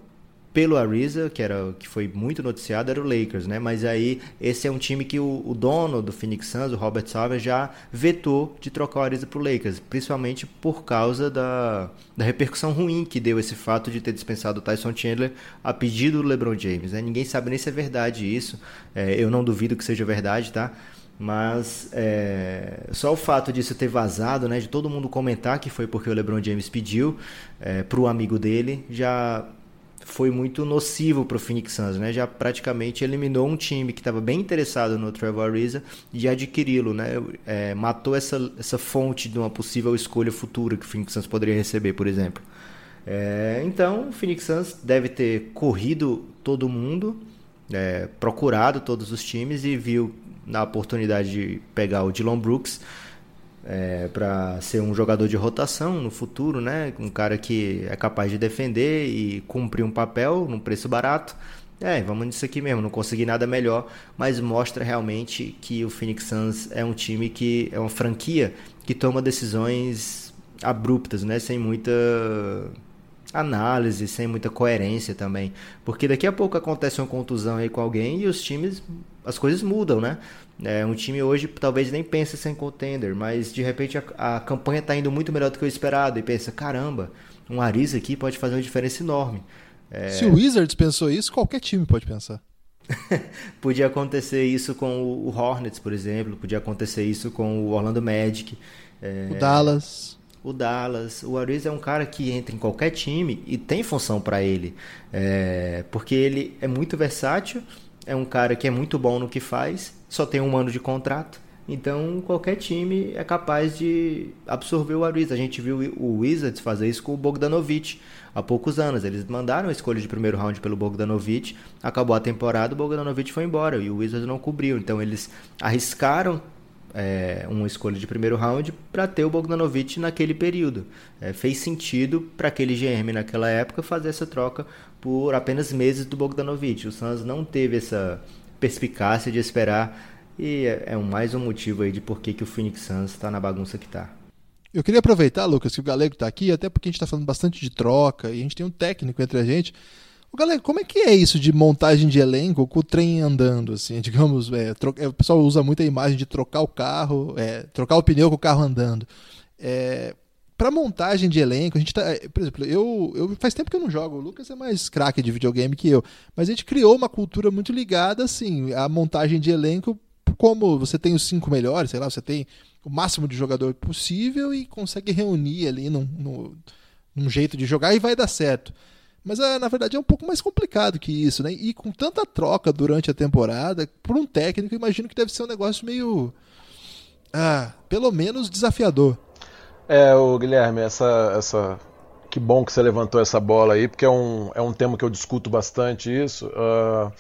[SPEAKER 3] pelo Ariza, que era que foi muito noticiado, era o Lakers, né? Mas aí esse é um time que o, o dono do Phoenix Suns, o Robert Sarver, já vetou de trocar o Ariza para o Lakers, principalmente por causa da, da repercussão ruim que deu esse fato de ter dispensado o Tyson Chandler a pedido do LeBron James. Né? Ninguém sabe nem se é verdade isso. É, eu não duvido que seja verdade, tá? Mas é, só o fato disso ter vazado, né, de todo mundo comentar que foi porque o LeBron James pediu é, para o amigo dele, já foi muito nocivo para o Phoenix Suns, né? Já praticamente eliminou um time que estava bem interessado no Trevor Ariza de adquiri-lo, né? É, matou essa, essa fonte de uma possível escolha futura que o Phoenix Suns poderia receber, por exemplo. É, então, o Phoenix Suns deve ter corrido todo mundo, é, procurado todos os times e viu na oportunidade de pegar o Dylan Brooks é, para ser um jogador de rotação no futuro, né? Um cara que é capaz de defender e cumprir um papel num preço barato. É, vamos nisso aqui mesmo, não consegui nada melhor, mas mostra realmente que o Phoenix Suns é um time que é uma franquia que toma decisões abruptas, né? Sem muita análise, sem muita coerência também. Porque daqui a pouco acontece uma contusão aí com alguém e os times, as coisas mudam, né? É, um time hoje talvez nem pense sem contender, mas de repente a, a campanha está indo muito melhor do que o esperado e pensa, caramba, um Ariza aqui pode fazer uma diferença enorme.
[SPEAKER 2] É... Se o Wizards pensou isso, qualquer time pode pensar.
[SPEAKER 3] podia acontecer isso com o Hornets, por exemplo, podia acontecer isso com o Orlando Magic.
[SPEAKER 2] É... O Dallas
[SPEAKER 3] o Dallas. O Ariz é um cara que entra em qualquer time e tem função para ele, é, porque ele é muito versátil, é um cara que é muito bom no que faz, só tem um ano de contrato. Então, qualquer time é capaz de absorver o Ariz. A gente viu o Wizards fazer isso com o Bogdanovich há poucos anos. Eles mandaram a escolha de primeiro round pelo Bogdanovich, acabou a temporada, o Bogdanovich foi embora e o Wizards não cobriu. Então, eles arriscaram é, uma escolha de primeiro round para ter o Bogdanovich naquele período. É, fez sentido para aquele GM naquela época fazer essa troca por apenas meses do Bogdanovich. O Suns não teve essa perspicácia de esperar e é, é mais um motivo aí de por que, que o Phoenix Suns está na bagunça que está.
[SPEAKER 2] Eu queria aproveitar, Lucas, que o Galego está aqui, até porque a gente está falando bastante de troca e a gente tem um técnico entre a gente. Galera, como é que é isso de montagem de elenco com o trem andando, assim? Digamos, é, é, o pessoal usa muito a imagem de trocar o carro, é, trocar o pneu com o carro andando. É, para montagem de elenco, a gente tá. É, por exemplo, eu, eu faz tempo que eu não jogo, o Lucas é mais craque de videogame que eu, mas a gente criou uma cultura muito ligada, assim, à montagem de elenco como você tem os cinco melhores, sei lá, você tem o máximo de jogador possível e consegue reunir ali num, num, num jeito de jogar e vai dar certo. Mas é, na verdade é um pouco mais complicado que isso, né? E com tanta troca durante a temporada, por um técnico, imagino que deve ser um negócio meio. Ah, pelo menos desafiador.
[SPEAKER 4] É, o Guilherme, essa, essa. Que bom que você levantou essa bola aí, porque é um, é um tema que eu discuto bastante isso. Uh,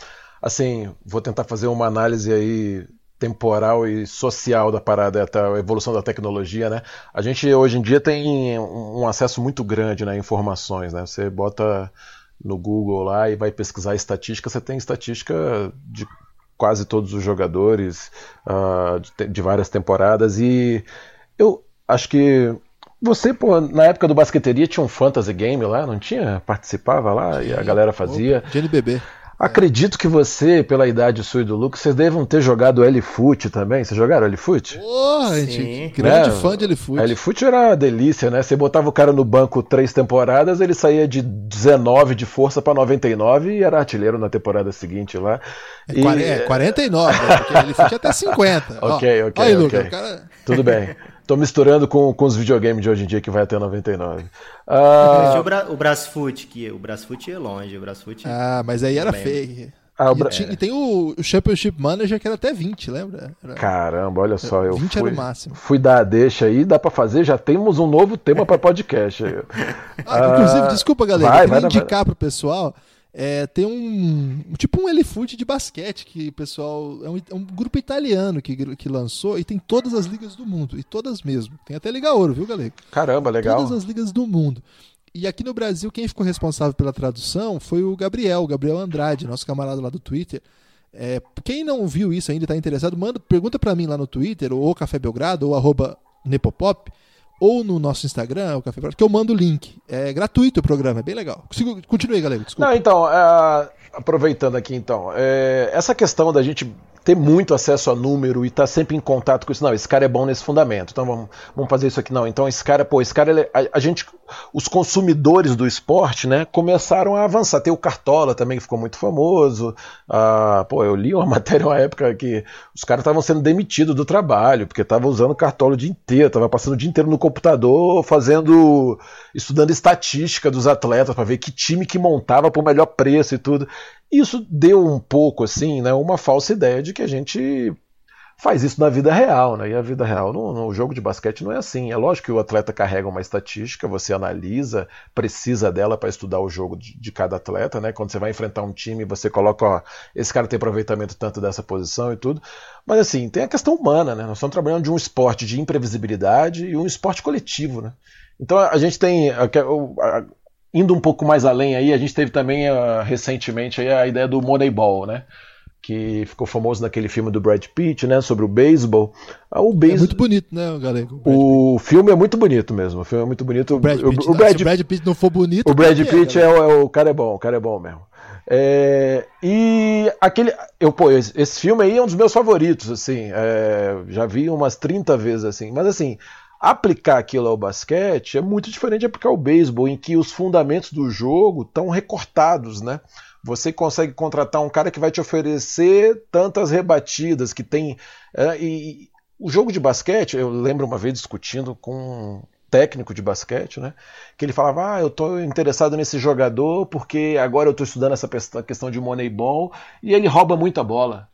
[SPEAKER 4] assim, vou tentar fazer uma análise aí temporal e social da parada, a evolução da tecnologia, né? A gente hoje em dia tem um acesso muito grande né, a informações, né? Você bota no Google lá e vai pesquisar estatística, você tem estatística de quase todos os jogadores uh, de, de, várias temporadas e eu acho que você, pô, na época do basqueteria tinha um fantasy game lá, não tinha? Participava lá e a galera fazia.
[SPEAKER 2] Opa, de NBB.
[SPEAKER 4] Acredito que você, pela idade sua e do Lucas, vocês devem ter jogado L-Foot também. Vocês jogaram L-Foot?
[SPEAKER 2] Porra, gente, grande né? fã de L-Foot.
[SPEAKER 4] L-Foot era uma delícia, né? Você botava o cara no banco três temporadas, ele saía de 19 de força para 99 e era artilheiro na temporada seguinte lá.
[SPEAKER 2] É, e... é 49, né? porque L-Foot é até 50.
[SPEAKER 4] ok, ok. Aí, okay. Lucas, cara... Tudo bem. Tô misturando com, com os videogames de hoje em dia que vai até 99.
[SPEAKER 3] Ah, o, bra o Brasfoot, que o Brasfoot ia longe, o Brasfoot.
[SPEAKER 2] Ah, mas aí era fake. Ah, e, tinha, e, tem o, o, Championship Manager que era até 20, lembra? Era...
[SPEAKER 4] Caramba, olha só, eu
[SPEAKER 2] 20
[SPEAKER 4] fui,
[SPEAKER 2] era o máximo.
[SPEAKER 4] fui dar a deixa aí, dá para fazer, já temos um novo tema para podcast.
[SPEAKER 2] ah, inclusive, desculpa, galera, vai, eu queria vai, indicar vai. pro pessoal é, tem um. Tipo um Elifoot de basquete, que pessoal. É um, é um, grupo italiano que, que lançou e tem todas as ligas do mundo. E todas mesmo. Tem até Liga Ouro, viu, galera?
[SPEAKER 4] Caramba, legal.
[SPEAKER 2] Todas as ligas do mundo. E aqui no Brasil, quem ficou responsável pela tradução foi o Gabriel, o Gabriel Andrade, nosso camarada lá do Twitter. É, quem não viu isso ainda está interessado, manda, pergunta para mim lá no Twitter, ou Café Belgrado, ou arroba Nepopop ou no nosso Instagram, o Café que eu mando o link. É gratuito o programa, é bem legal. Continue aí, galera. Desculpa.
[SPEAKER 4] Não, então, é, aproveitando aqui, então, é, essa questão da gente ter muito acesso a número e estar tá sempre em contato com isso. Não, esse cara é bom nesse fundamento, então vamos, vamos fazer isso aqui. Não, então esse cara, pô, esse cara, a, a, gente, os consumidores do esporte, né, começaram a avançar. Tem o Cartola também, que ficou muito famoso. Ah, pô, eu li uma matéria uma época que os caras estavam sendo demitidos do trabalho, porque estavam usando Cartola o dia inteiro, estavam passando o dia inteiro no computador, fazendo, estudando estatística dos atletas para ver que time que montava por melhor preço e tudo. Isso deu um pouco assim, né, uma falsa ideia de que a gente faz isso na vida real, né? E a vida real no, no, jogo de basquete não é assim. É lógico que o atleta carrega uma estatística, você analisa, precisa dela para estudar o jogo de, de, cada atleta, né? Quando você vai enfrentar um time, você coloca, ó, esse cara tem aproveitamento tanto dessa posição e tudo. Mas assim, tem a questão humana, né? Nós estamos trabalhando de um esporte de imprevisibilidade e um esporte coletivo, né? Então a gente tem a, a, indo um pouco mais além aí, a gente teve também uh, recentemente a ideia do Moneyball, né? Que ficou famoso naquele filme do Brad Pitt, né? Sobre o beisebol.
[SPEAKER 2] Ah, o É muito bonito, né, galera?
[SPEAKER 4] O, o filme é muito bonito mesmo. O filme é muito bonito. O
[SPEAKER 2] Brad Pitt, o, o Brad, se o Brad Pitt não for bonito.
[SPEAKER 4] O Brad Pitt é, é, o, é, o, cara é bom, o cara é bom mesmo. É, e aquele. Eu, pô, esse, filme aí é um dos meus favoritos, assim. É, já vi umas 30 vezes, assim. Mas assim, Aplicar aquilo ao basquete é muito diferente de aplicar o beisebol, em que os fundamentos do jogo estão recortados, né? Você consegue contratar um cara que vai te oferecer tantas rebatidas, que tem. É, e o jogo de basquete, eu lembro uma vez discutindo com um técnico de basquete, né? Que ele falava: Ah, eu estou interessado nesse jogador porque agora eu estou estudando essa questão de moneyball e ele rouba muita bola.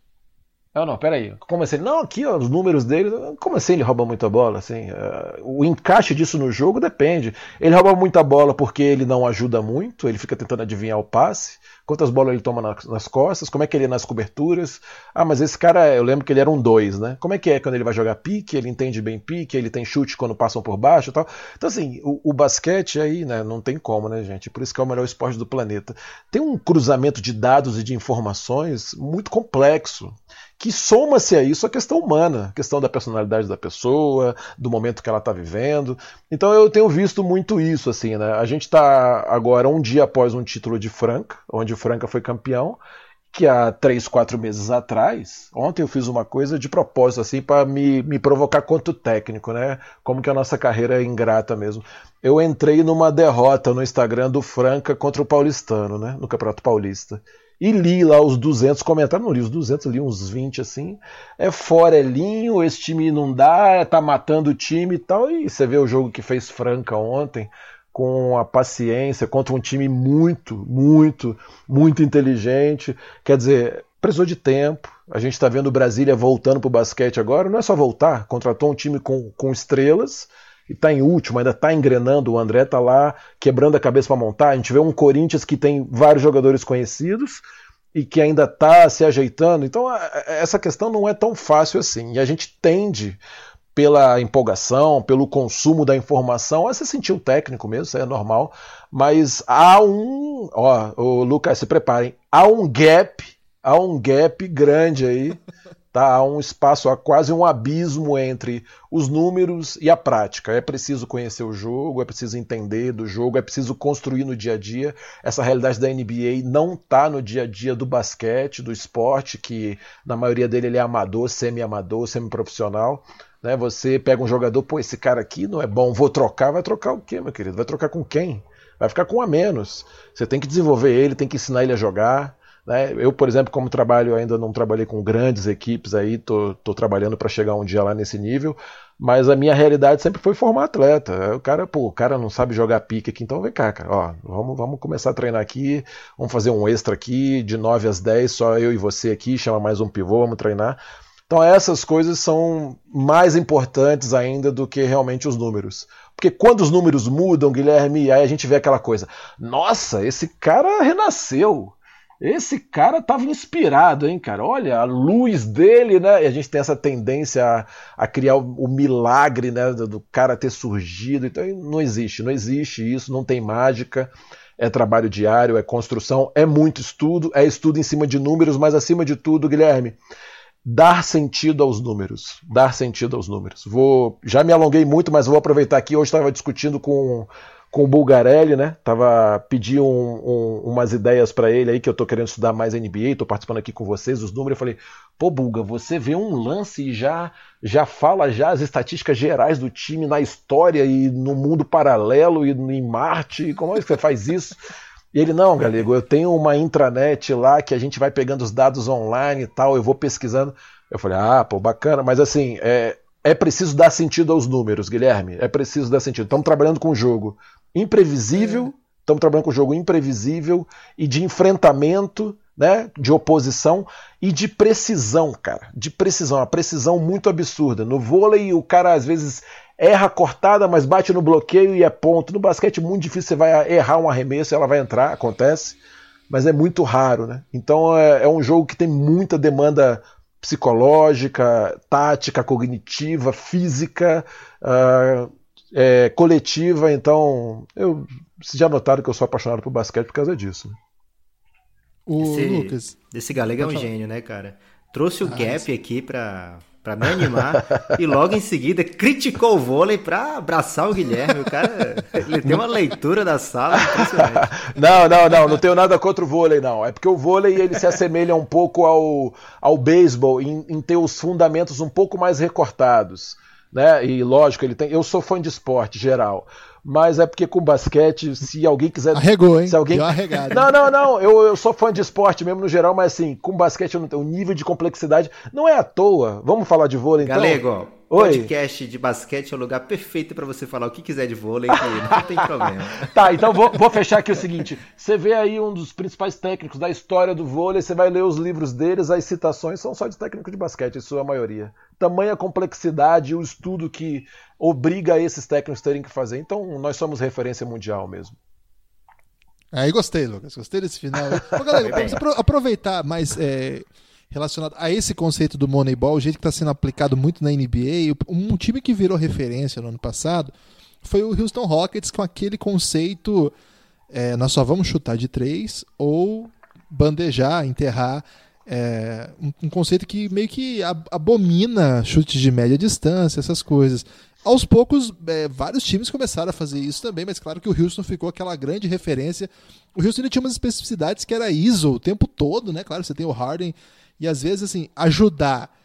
[SPEAKER 4] Não, não, peraí. Como assim? Não, aqui ó, os números dele. Como assim ele rouba muita bola? Assim, uh, o encaixe disso no jogo depende. Ele rouba muita bola porque ele não ajuda muito, ele fica tentando adivinhar o passe. Quantas bolas ele toma nas, nas costas? Como é que ele é nas coberturas? Ah, mas esse cara, eu lembro que ele era um dois, né? Como é que é quando ele vai jogar pique? Ele entende bem pique, ele tem chute quando passam por baixo e tal. Então, assim, o, o basquete aí, né? Não tem como, né, gente? Por isso que é o melhor esporte do planeta. Tem um cruzamento de dados e de informações muito complexo que soma-se a isso a questão humana, a questão da personalidade da pessoa, do momento que ela está vivendo. Então eu tenho visto muito isso, assim, né? A gente está agora um dia após um título de Franca, onde o Franca foi campeão, que há três, quatro meses atrás, ontem eu fiz uma coisa de propósito, assim, para me, me provocar quanto técnico, né? Como que a nossa carreira é ingrata mesmo. Eu entrei numa derrota no Instagram do Franca contra o Paulistano, né? No Campeonato Paulista. E li lá os 200 comentários, não li os 200, li uns 20 assim. É fora, é linho, esse time não dá, tá matando o time e tal. E você vê o jogo que fez Franca ontem, com a paciência, contra um time muito, muito, muito inteligente. Quer dizer, precisou de tempo. A gente está vendo o Brasília voltando para o basquete agora. Não é só voltar, contratou um time com, com estrelas e está em último, ainda está engrenando. O André está lá quebrando a cabeça para montar. A gente vê um Corinthians que tem vários jogadores conhecidos e que ainda está se ajeitando. Então, essa questão não é tão fácil assim. E a gente tende, pela empolgação, pelo consumo da informação, a se sentir o técnico mesmo, isso é normal. Mas há um. Ó, o Lucas, se preparem. Há um gap, há um gap grande aí Tá? Há um espaço, há quase um abismo entre os números e a prática. É preciso conhecer o jogo, é preciso entender do jogo, é preciso construir no dia a dia. Essa realidade da NBA não está no dia a dia do basquete, do esporte, que na maioria dele ele é amador, semi-amador, semi-profissional. Né? Você pega um jogador, pô, esse cara aqui não é bom, vou trocar. Vai trocar o quê, meu querido? Vai trocar com quem? Vai ficar com um a menos. Você tem que desenvolver ele, tem que ensinar ele a jogar. Né? Eu, por exemplo, como trabalho, ainda não trabalhei com grandes equipes aí, tô, tô trabalhando para chegar um dia lá nesse nível, mas a minha realidade sempre foi formar atleta. O cara, pô, o cara não sabe jogar pique aqui, então vem cá, cara, ó, vamos, vamos começar a treinar aqui, vamos fazer um extra aqui, de 9 às 10, só eu e você aqui, chama mais um pivô, vamos treinar. Então essas coisas são mais importantes ainda do que realmente os números. Porque quando os números mudam, Guilherme, aí a gente vê aquela coisa: nossa, esse cara renasceu. Esse cara estava inspirado, hein, cara? Olha, a luz dele, né? E a gente tem essa tendência a, a criar o, o, milagre, né? Do, do, cara ter surgido. Então não existe, não existe isso, não tem mágica. É trabalho diário, é construção, é muito estudo, é estudo em cima de números, mas acima de tudo, Guilherme, dar sentido aos números. Dar sentido aos números. Vou, já me alonguei muito, mas vou aproveitar aqui. Hoje estava discutindo com com o Bulgarelli, né? Tava pedindo um, um, umas ideias para ele aí que eu tô querendo estudar mais NBA, tô participando aqui com vocês os números. Eu falei, pô, Bulga, você vê um lance e já já fala já as estatísticas gerais do time na história e no mundo paralelo e em Marte. Como é que você faz isso? E ele, não, Galego, eu tenho uma intranet lá que a gente vai pegando os dados online e tal, eu vou pesquisando. Eu falei, ah, pô, bacana, mas assim, é, é preciso dar sentido aos números, Guilherme. É preciso dar sentido. Estamos trabalhando com o jogo imprevisível, estamos trabalhando com um jogo imprevisível e de enfrentamento, né, de oposição e de precisão, cara, de precisão, uma precisão muito absurda. No vôlei o cara às vezes erra a cortada, mas bate no bloqueio e é ponto. No basquete é muito difícil, você vai errar um arremesso, ela vai entrar, acontece, mas é muito raro, né? Então é, é um jogo que tem muita demanda psicológica, tática, cognitiva, física. Uh, é, coletiva, então eu vocês já notaram que eu sou apaixonado por basquete por causa disso. Né?
[SPEAKER 3] O esse, Lucas. Esse Galega é um gênio, né, cara? Trouxe o ah, Gap aqui pra, pra me animar e logo em seguida criticou o vôlei pra abraçar o Guilherme. O cara, ele tem uma leitura da sala impressionante.
[SPEAKER 4] Não, não, não, não tenho nada contra o vôlei, não. É porque o vôlei ele se assemelha um pouco ao, ao beisebol em, em ter os fundamentos um pouco mais recortados né? E lógico, ele tem. Eu sou fã de esporte geral. Mas é porque com basquete, se alguém quiser.
[SPEAKER 2] Arregou, hein?
[SPEAKER 4] Se alguém...
[SPEAKER 2] Deu
[SPEAKER 4] arregada. Não, não, não. Eu, eu sou fã de esporte mesmo no geral, mas assim, com basquete eu não tenho. O nível de complexidade não é à toa. Vamos falar de vôlei então?
[SPEAKER 3] Galego, Oi. podcast de basquete é o lugar perfeito para você falar o que quiser de vôlei, que não tem problema.
[SPEAKER 4] tá, então vou, vou, fechar aqui o seguinte: você vê aí um dos principais técnicos da história do vôlei, você vai ler os livros deles, as citações são só de técnico de basquete, em sua maioria. Tamanha complexidade e o estudo que obriga esses técnicos terem que fazer. Então, nós somos referência mundial mesmo.
[SPEAKER 2] Aí gostei, Lucas. Gostei desse final. Ô, galera, vamos aproveitar mais. É relacionado a esse conceito do Moneyball, o jeito que está sendo aplicado muito na NBA. Um time que virou referência no ano passado foi o Houston Rockets com aquele conceito: é, nós só vamos chutar de três ou bandejar, enterrar. É, um, um, conceito que meio que abomina chutes de média distância, essas coisas. Aos poucos, é, vários times começaram a fazer isso também, mas claro que o Houston ficou aquela grande referência. O Houston tinha umas especificidades que era ISO o tempo todo, né? Claro, você tem o Harden e às vezes, assim, ajudar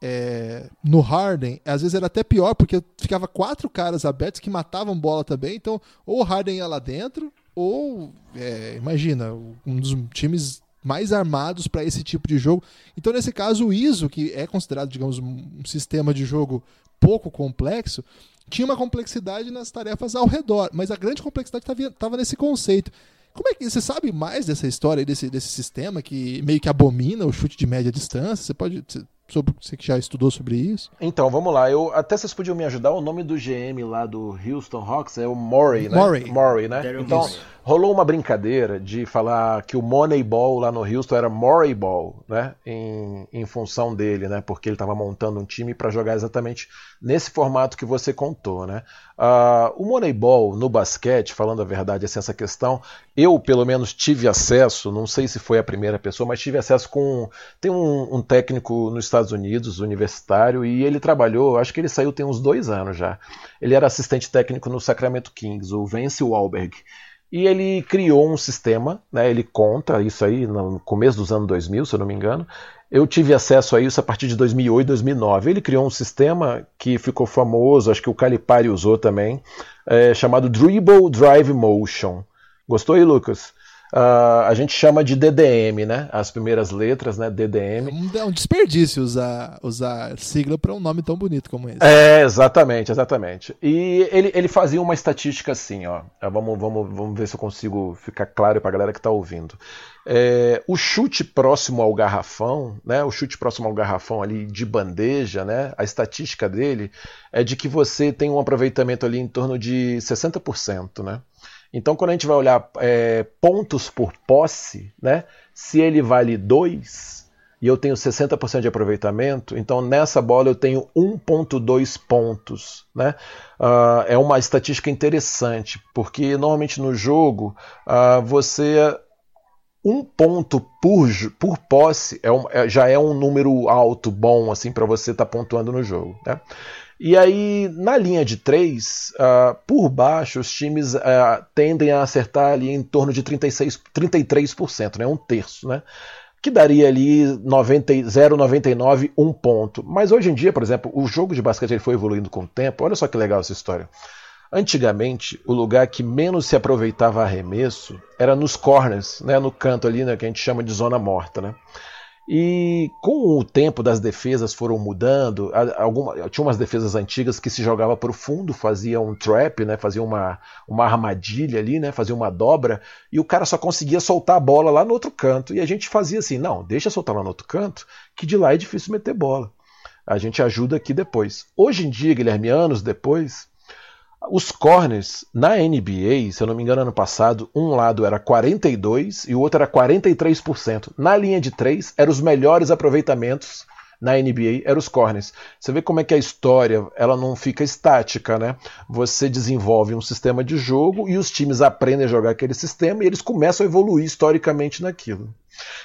[SPEAKER 2] é, no Harden, às vezes era até pior, porque ficava quatro caras abertos que matavam bola também. Então, ou o Harden ia lá dentro, ou, é, imagina, um dos times mais armados para esse tipo de jogo. Então, nesse caso, o ISO, que é considerado, digamos, um sistema de jogo pouco complexo, tinha uma complexidade nas tarefas ao redor, mas a grande complexidade estava nesse conceito. Como é que você sabe mais dessa história desse, desse sistema que meio que abomina o chute de média distância? Você pode sobre você que já estudou sobre isso?
[SPEAKER 4] Então, vamos lá. Eu até vocês podiam me ajudar. O nome do GM lá do Houston Hawks é o Murray, né?
[SPEAKER 2] Murray.
[SPEAKER 4] Murray, né? Então, rolou uma brincadeira de falar que o Moneyball lá no Houston era Murrayball, né? Em, em função dele, né? Porque ele estava montando um time para jogar exatamente nesse formato que você contou, né? Uh, o Moneyball no basquete, falando a verdade, assim, essa questão, eu pelo menos tive acesso, não sei se foi a primeira pessoa, mas tive acesso com. Tem um, um técnico nos Estados Unidos, universitário, e ele trabalhou, acho que ele saiu tem uns dois anos já. Ele era assistente técnico no Sacramento Kings, o Vance Wahlberg. E ele criou um sistema, né, ele conta isso aí no começo dos anos 2000, se eu não me engano. Eu tive acesso a isso a partir de 2008, 2009. Ele criou um sistema que ficou famoso, acho que o Calipari usou também, é, chamado Dribble Drive Motion. Gostou aí, Lucas? Uh, a gente chama de DDM, né? As primeiras letras, né? DDM.
[SPEAKER 2] É um desperdício usar, usar sigla para um nome tão bonito como esse.
[SPEAKER 4] É, exatamente, exatamente. E ele, ele fazia uma estatística assim, ó. Ah, vamos, vamos, vamos ver se eu consigo ficar claro para a galera que está ouvindo. É, o chute próximo ao garrafão, né? O chute próximo ao garrafão ali de bandeja, né? A estatística dele é de que você tem um aproveitamento ali em torno de 60%, né? Então, quando a gente vai olhar é, pontos por posse, né, se ele vale 2 e eu tenho 60% de aproveitamento, então nessa bola eu tenho 1,2 pontos. Né? Uh, é uma estatística interessante, porque normalmente no jogo uh, você. Um ponto por, por posse é um, é, já é um número alto, bom, assim, para você estar tá pontuando no jogo. Né? E aí, na linha de três, uh, por baixo, os times uh, tendem a acertar ali em torno de 36, 33%, né? um terço, né? que daria ali 0,99, um ponto. Mas hoje em dia, por exemplo, o jogo de basquete ele foi evoluindo com o tempo. Olha só que legal essa história. Antigamente, o lugar que menos se aproveitava arremesso era nos corners, né, no canto ali, né, que a gente chama de zona morta. Né? E com o tempo das defesas foram mudando, alguma, tinha umas defesas antigas que se jogava para o fundo, fazia um trap, né, fazia uma, uma armadilha ali, né, fazia uma dobra, e o cara só conseguia soltar a bola lá no outro canto. E a gente fazia assim, não, deixa soltar lá no outro canto, que de lá é difícil meter bola. A gente ajuda aqui depois. Hoje em dia, Guilherme, anos depois, os corners na NBA, se eu não me engano, ano passado, um lado era 42 e o outro era 43%. Na linha de três, eram os melhores aproveitamentos na NBA eram os corners. Você vê como é que a história ela não fica estática, né? Você desenvolve um sistema de jogo e os times aprendem a jogar aquele sistema e eles começam a evoluir historicamente naquilo.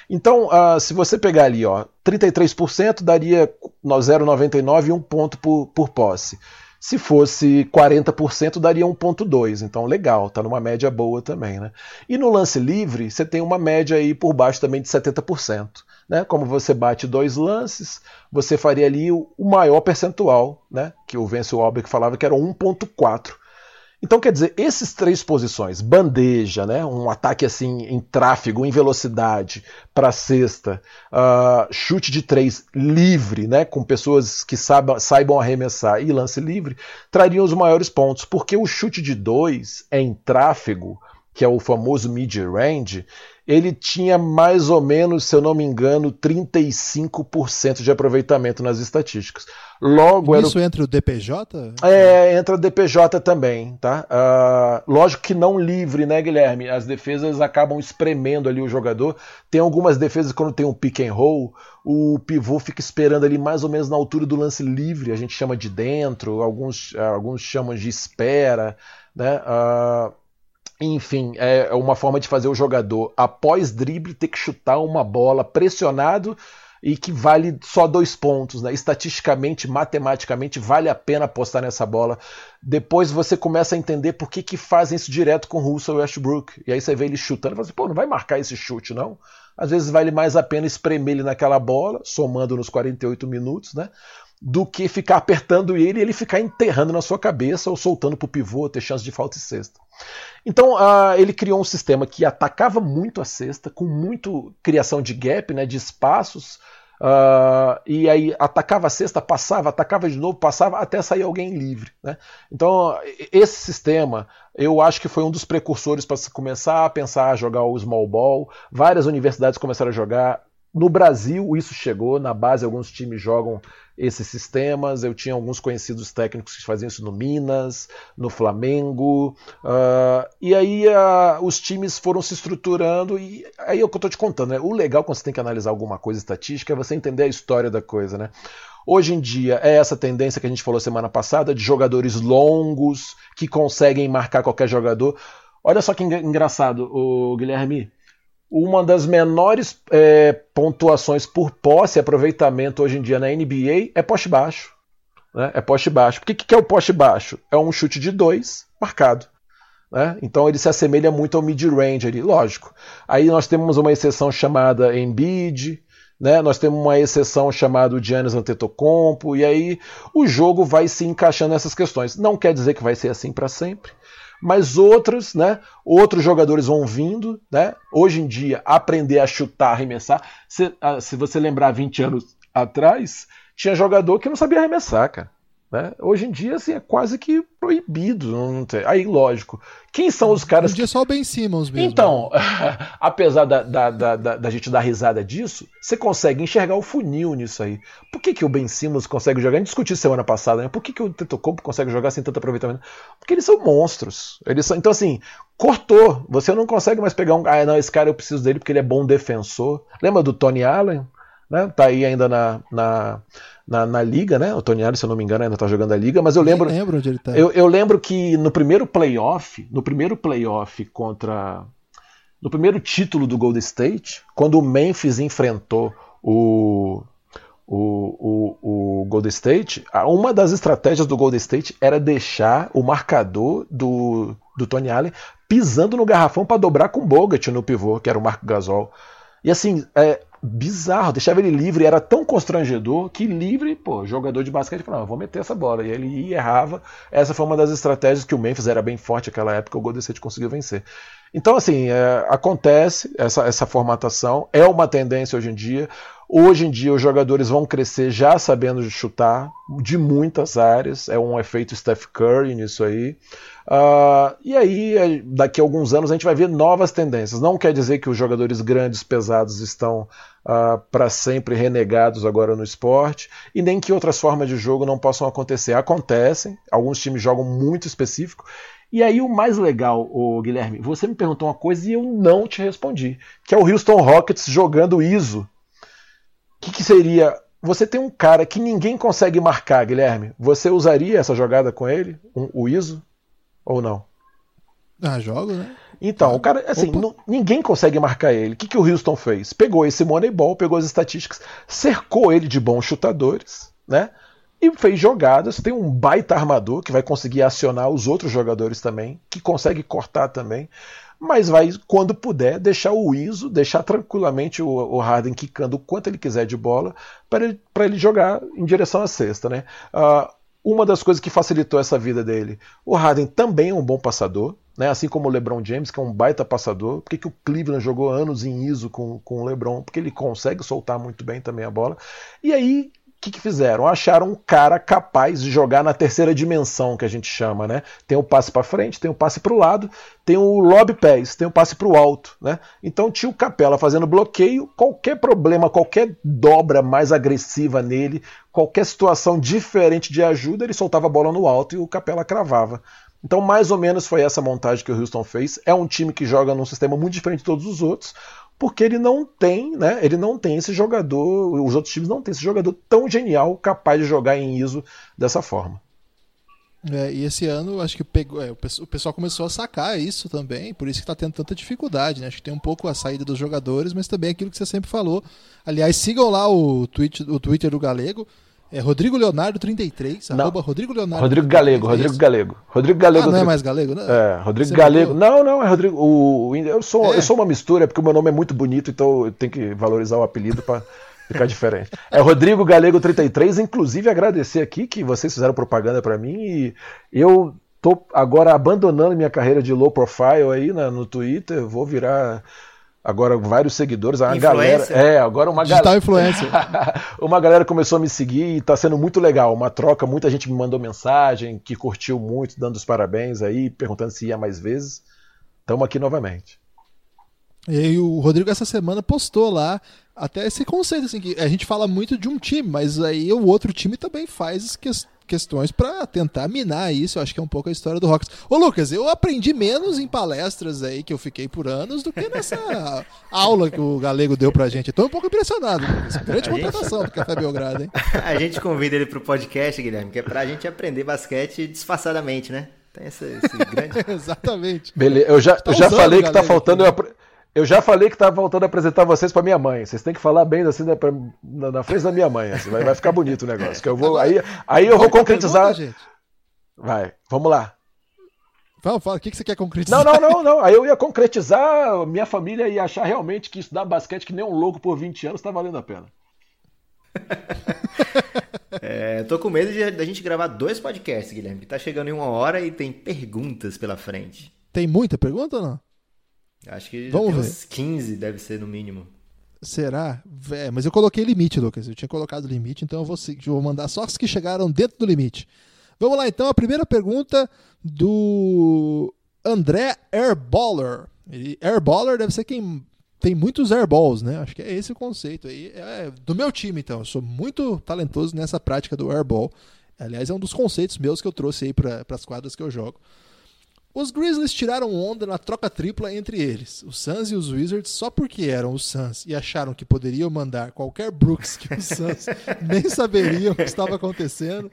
[SPEAKER 4] Então, uh, se você pegar ali, ó, 33% daria 0,99 e um ponto por, por posse. Se fosse 40%, daria 1,2. Então, legal, tá numa média boa também. Né? E no lance livre, você tem uma média aí por baixo também de 70%. Né? Como você bate dois lances, você faria ali o maior percentual, né? que o Vence Albrecht falava que era 1,4. Então, quer dizer, esses três posições, bandeja, né, um ataque assim em tráfego, em velocidade, para cesta, uh, chute de três livre, né, com pessoas que saibam, saibam arremessar e lance livre, trariam os maiores pontos, porque o chute de dois é em tráfego, que é o famoso mid-range, ele tinha mais ou menos, se eu não me engano, 35% de aproveitamento nas estatísticas. Logo
[SPEAKER 2] Isso o... entra o DPJ?
[SPEAKER 4] É, entra o DPJ também, tá? Uh, lógico que não livre, né, Guilherme? As defesas acabam espremendo ali o jogador. Tem algumas defesas quando tem um pick and roll, o pivô fica esperando ali mais ou menos na altura do lance livre, a gente chama de dentro, alguns, alguns chamam de espera, né? Uh, enfim, é uma forma de fazer o jogador, após drible, ter que chutar uma bola pressionado e que vale só dois pontos. Né? Estatisticamente, matematicamente, vale a pena apostar nessa bola. Depois você começa a entender por que, que fazem isso direto com Russell Westbrook. E aí você vê ele chutando e fala assim, pô, não vai marcar esse chute, não? Às vezes vale mais a pena espremer ele naquela bola, somando nos 48 minutos, né? do que ficar apertando ele e ele ficar enterrando na sua cabeça ou soltando para o pivô, ter chance de falta e cesta. Então uh, ele criou um sistema que atacava muito a cesta, com muito criação de gap, né, de espaços, uh, e aí atacava a cesta, passava, atacava de novo, passava até sair alguém livre. Né? Então esse sistema eu acho que foi um dos precursores para se começar a pensar a jogar o small ball. Várias universidades começaram a jogar. No Brasil, isso chegou, na base, alguns times jogam esses sistemas. Eu tinha alguns conhecidos técnicos que faziam isso no Minas, no Flamengo. Uh, e aí uh, os times foram se estruturando. E aí é o que eu estou te contando. Né? O legal quando você tem que analisar alguma coisa estatística é você entender a história da coisa. Né? Hoje em dia é essa tendência que a gente falou semana passada de jogadores longos que conseguem marcar qualquer jogador. Olha só que engraçado, o Guilherme uma das menores é, pontuações por posse e aproveitamento hoje em dia na NBA é poste baixo. Né? É poste baixo. O que, que é o poste baixo? É um chute de dois marcado. Né? Então ele se assemelha muito ao mid-range ali, lógico. Aí nós temos uma exceção chamada Embiid, né? Nós temos uma exceção chamada Giannis Antetokounmpo, e aí o jogo vai se encaixando nessas questões. Não quer dizer que vai ser assim para sempre, mas outros, né? Outros jogadores vão vindo, né? Hoje em dia, aprender a chutar, arremessar. Se, ah, se você lembrar 20 anos atrás, tinha jogador que não sabia arremessar, cara. Né? Hoje em dia, assim, é quase que proibido. Não ter. Aí, lógico. Quem são os caras.
[SPEAKER 2] Hoje em dia é só o Ben Simmons mesmo.
[SPEAKER 4] Então, apesar da, da, da, da, gente dar risada disso, você consegue enxergar o funil nisso aí. Por que, que o Ben Simmons consegue jogar? A gente discutiu semana passada, né? Por que, que o Tetocompo consegue jogar sem tanto aproveitamento? Porque eles são monstros. Eles são... Então, assim, cortou. Você não consegue mais pegar um. Ah, não, esse cara eu preciso dele porque ele é bom defensor. Lembra do Tony Allen? Né? Tá aí ainda na, na na, na liga, né? O Tony Allen, se eu não me engano, ainda tá jogando a liga, mas eu lembro.
[SPEAKER 2] lembro onde ele tá.
[SPEAKER 4] Eu, eu lembro que no primeiro playoff, no primeiro playoff contra. No primeiro título do Golden State, quando o Memphis enfrentou o, o, o, o Golden State, uma das estratégias do Golden State era deixar o marcador do, do Tony Allen pisando no garrafão para dobrar com o Bogut no pivô, que era o Marco Gasol. E assim, é, bizarro, deixava ele livre, era tão constrangedor que livre, pô, jogador de basquete falava, vou meter essa bola. E ele ia errava. Essa foi uma das estratégias que o Memphis era bem forte naquela época, o Golden State conseguiu vencer. Então, assim, é, acontece essa, essa formatação, é uma tendência hoje em dia. Hoje em dia, os jogadores vão crescer já sabendo chutar de muitas áreas, é um efeito Steph Curry nisso aí. Uh, e aí, é, daqui a alguns anos, a gente vai ver novas tendências. Não quer dizer que os jogadores grandes, pesados, estão uh, para sempre renegados agora no esporte, e nem que outras formas de jogo não possam acontecer. Acontecem, alguns times jogam muito específico. E aí, o mais legal, o Guilherme, você me perguntou uma coisa e eu não te respondi, que é o Houston Rockets jogando ISO. O que, que seria você tem um cara que ninguém consegue marcar, Guilherme. Você usaria essa jogada com ele, um, o ISO? Ou não?
[SPEAKER 2] Ah, jogo, né?
[SPEAKER 4] Então, o cara, assim, não, ninguém consegue marcar ele. O que, que o Houston fez? Pegou esse Moneyball, pegou as estatísticas, cercou ele de bons chutadores, né? E fez jogadas. Tem um baita armador que vai conseguir acionar os outros jogadores também, que consegue cortar também. Mas vai, quando puder, deixar o ISO, deixar tranquilamente o, o Harden quicando o quanto ele quiser de bola, para ele, ele jogar em direção à cesta, né? Uh, uma das coisas que facilitou essa vida dele. O Harden também é um bom passador, né? assim como o LeBron James, que é um baita passador. Por que, que o Cleveland jogou anos em ISO com, com o LeBron? Porque ele consegue soltar muito bem também a bola. E aí que, que fizeram? Acharam um cara capaz de jogar na terceira dimensão, que a gente chama, né? Tem o passe para frente, tem o passe para o lado, tem o lob pés, tem o passe para o alto, né? Então tinha o Capela fazendo bloqueio, qualquer problema, qualquer dobra mais agressiva nele, qualquer situação diferente de ajuda, ele soltava a bola no alto e o Capela cravava. Então, mais ou menos foi essa montagem que o Houston fez. É um time que joga num sistema muito diferente de todos os outros, porque ele não tem, né? Ele não tem esse jogador, os outros times não têm esse jogador tão genial capaz de jogar em ISO dessa forma.
[SPEAKER 2] É, e esse ano acho que pegou, é, o pessoal começou a sacar isso também, por isso que está tendo tanta dificuldade, né? Acho que tem um pouco a saída dos jogadores, mas também aquilo que você sempre falou. Aliás, sigam lá o, tweet, o Twitter do Galego, é Rodrigo Leonardo 33,
[SPEAKER 4] não. arroba Rodrigo Leonardo. Rodrigo Galego, Rodrigo Galego. Rodrigo
[SPEAKER 2] Galego. Ah, não é mais Galego,
[SPEAKER 4] né? É, Rodrigo Você Galego. Não, não, é Rodrigo. O, eu, sou, é. eu sou uma mistura, porque o meu nome é muito bonito, então eu tenho que valorizar o apelido para ficar diferente. É Rodrigo Galego 33, inclusive agradecer aqui que vocês fizeram propaganda para mim e eu tô agora abandonando minha carreira de low profile aí na, no Twitter, vou virar agora vários seguidores, a galera, é, agora uma
[SPEAKER 2] galera influencer.
[SPEAKER 4] uma galera começou a me seguir e tá sendo muito legal, uma troca, muita gente me mandou mensagem, que curtiu muito, dando os parabéns aí, perguntando se ia mais vezes. Estamos aqui novamente.
[SPEAKER 2] E aí o Rodrigo essa semana postou lá até esse conceito assim que a gente fala muito de um time, mas aí o outro time também faz que, questões para tentar minar isso. Eu acho que é um pouco a história do Rockets. Ô Lucas, eu aprendi menos em palestras aí que eu fiquei por anos do que nessa aula que o Galego deu pra gente. Estou um pouco impressionado, Lucas. Grande a contratação gente... do Café Belgrado, hein?
[SPEAKER 3] A gente convida ele pro podcast, Guilherme, que é pra gente aprender basquete disfarçadamente, né? Tem esse, esse grande.
[SPEAKER 2] Exatamente.
[SPEAKER 4] Beleza, eu já, tá eu já falei que tá faltando. Eu, eu já falei que tá voltando a apresentar vocês para minha mãe. Vocês têm que falar bem assim na, na, na frente da minha mãe. Assim, vai, vai, ficar bonito o negócio. Que eu vou, aí, aí eu vou concretizar. Vai, vamos lá.
[SPEAKER 2] Fala, fala, o que, que você quer concretizar?
[SPEAKER 4] Não, não, não, não. Aí eu ia concretizar, minha família ia achar realmente que estudar basquete que nem um louco por 20 anos tá valendo a pena.
[SPEAKER 3] É, tô com medo de a gente gravar dois podcasts, Guilherme. Tá chegando em uma hora e tem perguntas pela frente.
[SPEAKER 2] Tem muita pergunta ou não?
[SPEAKER 3] Acho que Vamos ver. uns 15 deve ser no mínimo.
[SPEAKER 2] Será? É, mas eu coloquei limite, Lucas. Eu tinha colocado limite, então eu vou, eu vou mandar só os que chegaram dentro do limite. Vamos lá, então. A primeira pergunta do André Airballer. Airballer deve ser quem tem muitos airballs, né? Acho que é esse o conceito aí. É do meu time, então. Eu sou muito talentoso nessa prática do airball. Aliás, é um dos conceitos meus que eu trouxe aí para as quadras que eu jogo. Os Grizzlies tiraram onda na troca tripla entre eles, os Suns e os Wizards, só porque eram os Suns e acharam que poderiam mandar qualquer Brooks que os Suns nem saberiam o que estava acontecendo.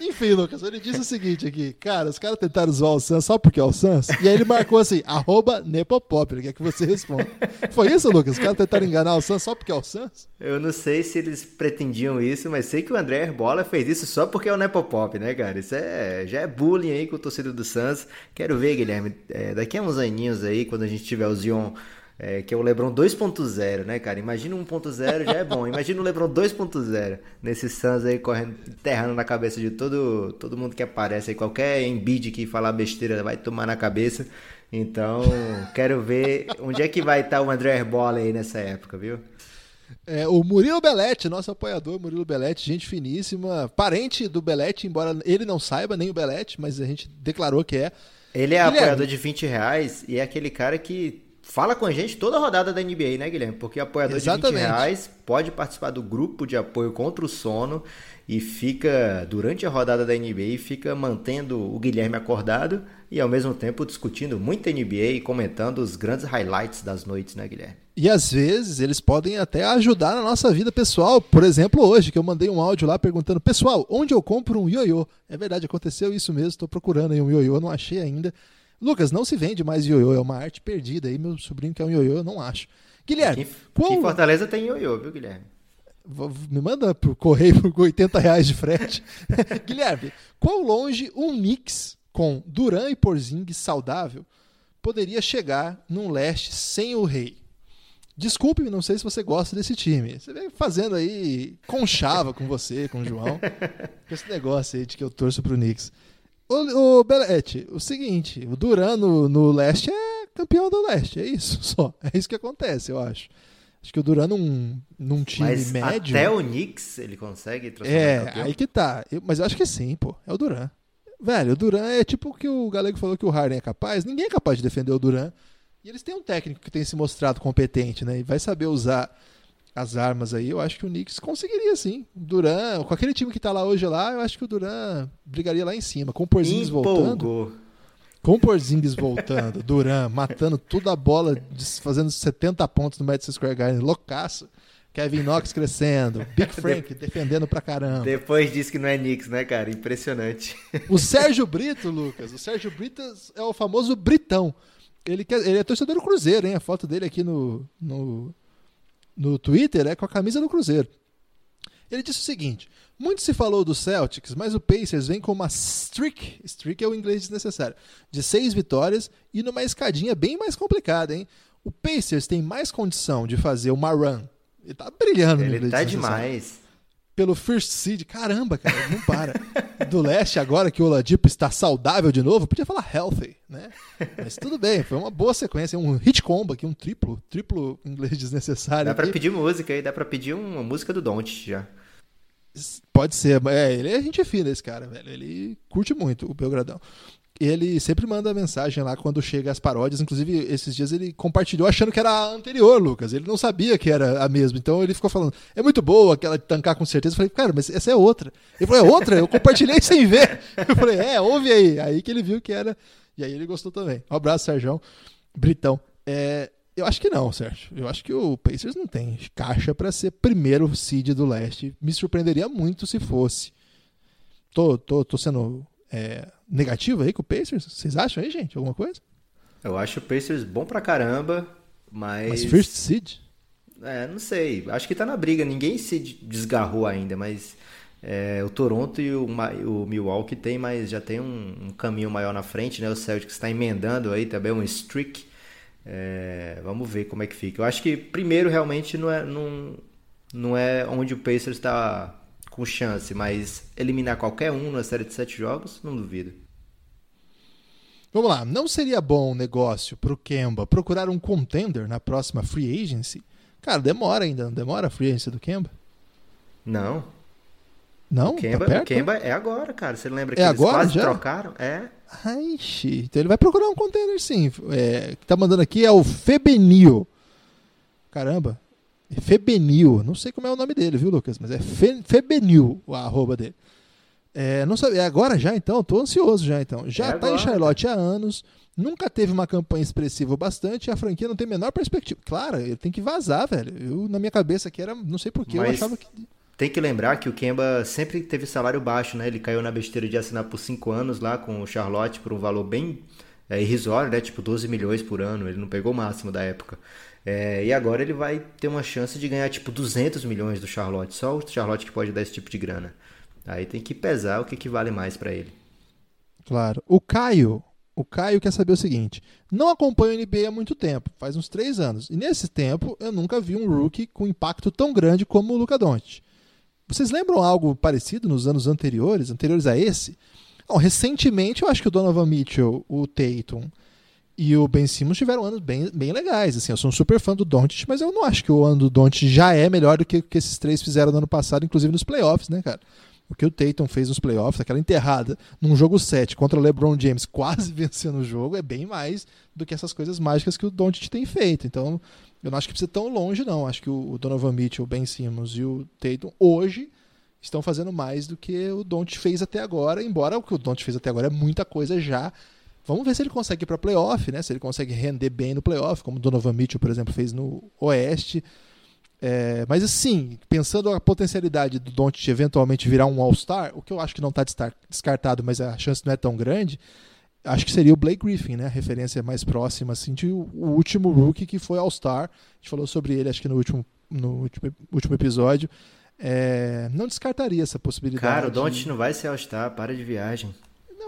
[SPEAKER 2] Enfim, Lucas, ele disse o seguinte aqui, cara, os caras tentaram zoar o Suns só porque é o Suns, e aí ele marcou assim, arroba Nepopop, ele quer que você responda. Foi isso, Lucas? Os caras tentaram enganar o Suns só porque é o Suns?
[SPEAKER 3] Eu não sei se eles pretendiam isso, mas sei que o André Herbola fez isso só porque é o Nepopop, né, cara? Isso é, já é bullying aí com o torcedor do Suns. Quero ver, Guilherme, é, daqui a uns aninhos aí, quando a gente tiver o Zion, é, que é o LeBron 2.0, né, cara? Imagina 1.0 já é bom. Imagina o LeBron 2.0 nesse Suns aí correndo, enterrando na cabeça de todo, todo mundo que aparece aí. Qualquer Embiid que falar besteira vai tomar na cabeça. Então, quero ver onde é que vai estar o André Herbola aí nessa época, viu?
[SPEAKER 2] É, o Murilo Belete, nosso apoiador Murilo Belete, gente finíssima, parente do Belete, embora ele não saiba, nem o Belete, mas a gente declarou que é.
[SPEAKER 3] Ele é Guilherme. apoiador de 20 reais e é aquele cara que fala com a gente toda a rodada da NBA, né, Guilherme? Porque apoiador Exatamente. de 20 reais pode participar do grupo de apoio contra o sono e fica, durante a rodada da NBA, fica mantendo o Guilherme acordado e ao mesmo tempo discutindo muito NBA e comentando os grandes highlights das noites, né, Guilherme?
[SPEAKER 2] E às vezes eles podem até ajudar na nossa vida pessoal. Por exemplo, hoje, que eu mandei um áudio lá perguntando, pessoal, onde eu compro um ioiô? É verdade, aconteceu isso mesmo, estou procurando aí um ioiô, não achei ainda. Lucas, não se vende mais ioiô, é uma arte perdida aí, meu sobrinho quer um ioiô, eu não acho. Guilherme, aqui,
[SPEAKER 3] qual... em Fortaleza tem ioiô, viu, Guilherme?
[SPEAKER 2] Me manda pro correio por 80 reais de frete. Guilherme, quão longe um mix com Duran e Porzingis saudável poderia chegar num leste sem o rei? Desculpe, não sei se você gosta desse time. Você vem fazendo aí conchava com você, com o João, com esse negócio aí de que eu torço pro Knicks. O, o Belete, o seguinte, o Duran no, no leste é campeão do leste, é isso só. É isso que acontece, eu acho. Acho que o Duran num, num time
[SPEAKER 3] mas
[SPEAKER 2] médio.
[SPEAKER 3] Até o Knicks ele consegue
[SPEAKER 2] transformar É, aí que tá. Eu, mas eu acho que sim, pô. É o Duran. Velho, o Duran é tipo o que o Galego falou que o Harden é capaz. Ninguém é capaz de defender o Duran. E eles têm um técnico que tem se mostrado competente, né? E vai saber usar as armas aí. Eu acho que o Knicks conseguiria sim. Duran, com aquele time que tá lá hoje lá, eu acho que o Duran brigaria lá em cima. Com o Porzingis voltando. Com o Porzingis voltando, Duran matando toda a bola, fazendo 70 pontos no Madison Square Garden, loucaço. Kevin Knox crescendo, Big Frank defendendo pra caramba.
[SPEAKER 3] Depois disse que não é Knicks, né, cara? Impressionante.
[SPEAKER 2] O Sérgio Brito, Lucas, o Sérgio Brito é o famoso Britão. Ele, quer, ele é torcedor do Cruzeiro, hein? A foto dele aqui no, no, no Twitter é com a camisa do Cruzeiro. Ele disse o seguinte: muito se falou do Celtics, mas o Pacers vem com uma streak, streak é o inglês desnecessário, de seis vitórias e numa escadinha bem mais complicada, hein? O Pacers tem mais condição de fazer uma run. Ele tá brilhando
[SPEAKER 3] Ele tá demais.
[SPEAKER 2] Pelo First Seed. Caramba, cara, não para. Do leste, agora que o Oladipo está saudável de novo, podia falar healthy, né? Mas tudo bem, foi uma boa sequência, um hit combo aqui, um triplo, triplo inglês desnecessário.
[SPEAKER 3] Dá pra
[SPEAKER 2] aqui.
[SPEAKER 3] pedir música aí, dá pra pedir uma música do Don't já.
[SPEAKER 2] Pode ser, é, ele é gente fina esse cara, velho. Ele curte muito o Belgradão. Ele sempre manda mensagem lá quando chega as paródias. Inclusive, esses dias ele compartilhou achando que era a anterior, Lucas. Ele não sabia que era a mesma. Então ele ficou falando, é muito boa aquela de tancar com certeza. Eu falei, cara, mas essa é outra. Ele falou, é outra? Eu compartilhei sem ver. Eu falei, é, ouve aí. Aí que ele viu que era. E aí ele gostou também. Um abraço, Sérgio. Britão. É, eu acho que não, Sérgio. Eu acho que o Pacers não tem caixa para ser primeiro seed do leste. Me surpreenderia muito se fosse. Tô, tô, tô sendo é, negativo aí com o Pacers? Vocês acham aí, gente? Alguma coisa?
[SPEAKER 3] Eu acho o Pacers bom pra caramba, mas.
[SPEAKER 2] Mas first seed?
[SPEAKER 3] É, não sei. Acho que tá na briga. Ninguém se desgarrou ainda, mas é, o Toronto e o, o, Milwaukee tem mais, já tem um, um, caminho maior na frente, né? O Celtics está emendando aí também um streak. É, vamos ver como é que fica. Eu acho que primeiro realmente não é, não, não é onde o Pacers está com chance, mas eliminar qualquer um na série de sete jogos, não duvido.
[SPEAKER 2] Vamos lá, não seria bom negócio pro Kemba procurar um contender na próxima free agency? Cara, demora ainda, não demora a free agency do Kemba?
[SPEAKER 3] Não.
[SPEAKER 2] Não?
[SPEAKER 3] O Kemba,
[SPEAKER 2] tá
[SPEAKER 3] o Kemba é agora, cara. Você lembra
[SPEAKER 2] é
[SPEAKER 3] que eles
[SPEAKER 2] agora,
[SPEAKER 3] quase
[SPEAKER 2] já?
[SPEAKER 3] trocaram? É.
[SPEAKER 2] Ai. Então ele vai procurar um contender sim. É, que tá mandando aqui é o Febenil. Caramba. Febenil. Não sei como é o nome dele, viu, Lucas? Mas é Fe, Febenil, o arroba dele. É, não sabe, é agora já então? Tô ansioso já então. Já
[SPEAKER 3] É
[SPEAKER 2] tá
[SPEAKER 3] agora,
[SPEAKER 2] em Charlotte há anos. Nunca teve uma campanha expressiva bastante. A franquia não tem a menor perspectiva. Claro, ele tem que vazar, velho. Eu, na minha cabeça aqui era. Não sei porquê, eu
[SPEAKER 3] Mas-
[SPEAKER 2] achava que.
[SPEAKER 3] Tem que lembrar que o Kemba sempre teve salário baixo, né? Ele caiu na besteira de assinar por 5 anos lá com o Charlotte por um valor bem é, irrisório, né? Tipo 12 milhões por ano. Ele não pegou o máximo da época. É, e agora ele vai ter uma chance de ganhar tipo 200 milhões do Charlotte. Só o Charlotte que pode dar esse tipo de grana. Aí tem que pesar o que, que vale mais pra ele.
[SPEAKER 2] Claro. O Caio. O Caio quer saber o seguinte: não acompanho o NBA há muito tempo, faz uns três anos. E nesse tempo eu nunca vi um rookie com impacto tão grande como o Luca Doncic. Vocês lembram algo parecido nos anos anteriores, anteriores a esse? Recentemente eu acho que o Donovan Mitchell, o Tatum e o Ben Simmons tiveram anos bem, bem legais. Assim, eu sou um super fã do Doncic, mas eu não acho que o ano do Doncic já é melhor do que que esses três fizeram no ano passado, inclusive nos playoffs, né, cara? O que o Tatum fez nos playoffs, aquela enterrada num jogo 7 contra o LeBron James, quase vencendo o jogo, é bem mais do que essas coisas mágicas que o Doncic tem feito. Então, eu não acho que precisa tão longe, não. Acho que o Donovan Mitchell, o Ben Simmons e o Tatum hoje estão fazendo mais do que o Doncic fez até agora, embora o que o Doncic fez até agora é muita coisa já. Vamos ver se ele consegue ir para playoff, né? Se ele consegue render bem no playoff, como o Donovan Mitchell, por exemplo, fez no Oeste. É, mas assim, pensando a potencialidade do Doncic eventualmente virar um All-Star, o que eu acho que não está descartado, mas a chance não é tão grande, acho que seria o Blake Griffin, né? A referência mais próxima, assim, de o, último rookie que foi All-Star. A gente falou sobre ele, acho que no último, no último, último episódio. É, não descartaria essa possibilidade.
[SPEAKER 3] Cara, o Don't não vai ser All-Star, para de viagem.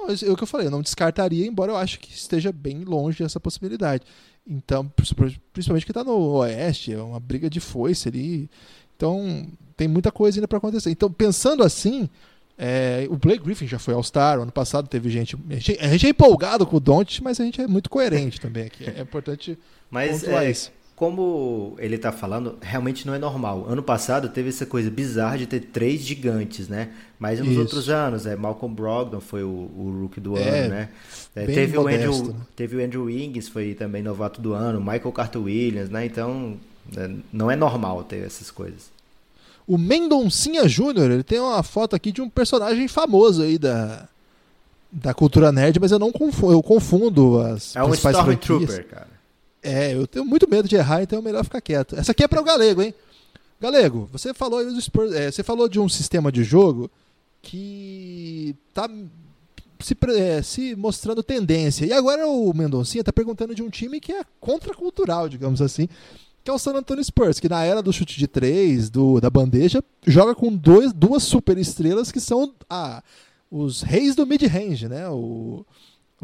[SPEAKER 2] Não, é o que eu falei, eu não descartaria, embora eu acho que esteja bem longe dessa possibilidade. Então, principalmente que está no Oeste, é uma briga de foice ali. Então, tem muita coisa ainda para acontecer. Então, pensando assim, é, o Blake Griffin já foi All-Star, ano passado teve gente. A gente, a gente é empolgado com o Don't, mas a gente é muito coerente também aqui. É importante
[SPEAKER 3] Mas
[SPEAKER 2] pontuar
[SPEAKER 3] é,
[SPEAKER 2] isso.
[SPEAKER 3] Como ele tá falando, realmente não é normal. Ano passado teve essa coisa bizarra de ter três gigantes, né? Mas nos
[SPEAKER 2] Isso.
[SPEAKER 3] outros anos, é, Malcolm Brogdon foi o, o rookie do
[SPEAKER 2] É,
[SPEAKER 3] ano, né? É, teve, o
[SPEAKER 2] modesto,
[SPEAKER 3] Andrew,
[SPEAKER 2] né?
[SPEAKER 3] teve o Andrew Wiggins, foi também novato do ano, Michael Carter Williams, né? Então, é, não é normal ter essas coisas.
[SPEAKER 2] O Mendoncinha Júnior, ele tem uma foto aqui de um personagem famoso aí da, da cultura nerd, mas eu não confundo, eu confundo as
[SPEAKER 3] É um. Stormtrooper, cara.
[SPEAKER 2] É, eu tenho muito medo de errar, então é melhor ficar quieto. Essa aqui é para o Galego, hein? Galego, você falou é, você falou de um sistema de jogo que tá se, é, se mostrando tendência. E agora o Mendoncinha tá perguntando de um time que é contracultural, digamos assim, que é o San Antonio Spurs, que na era do chute de três, do, da bandeja, joga com dois, duas super estrelas que são ah, os reis do mid-range, né? O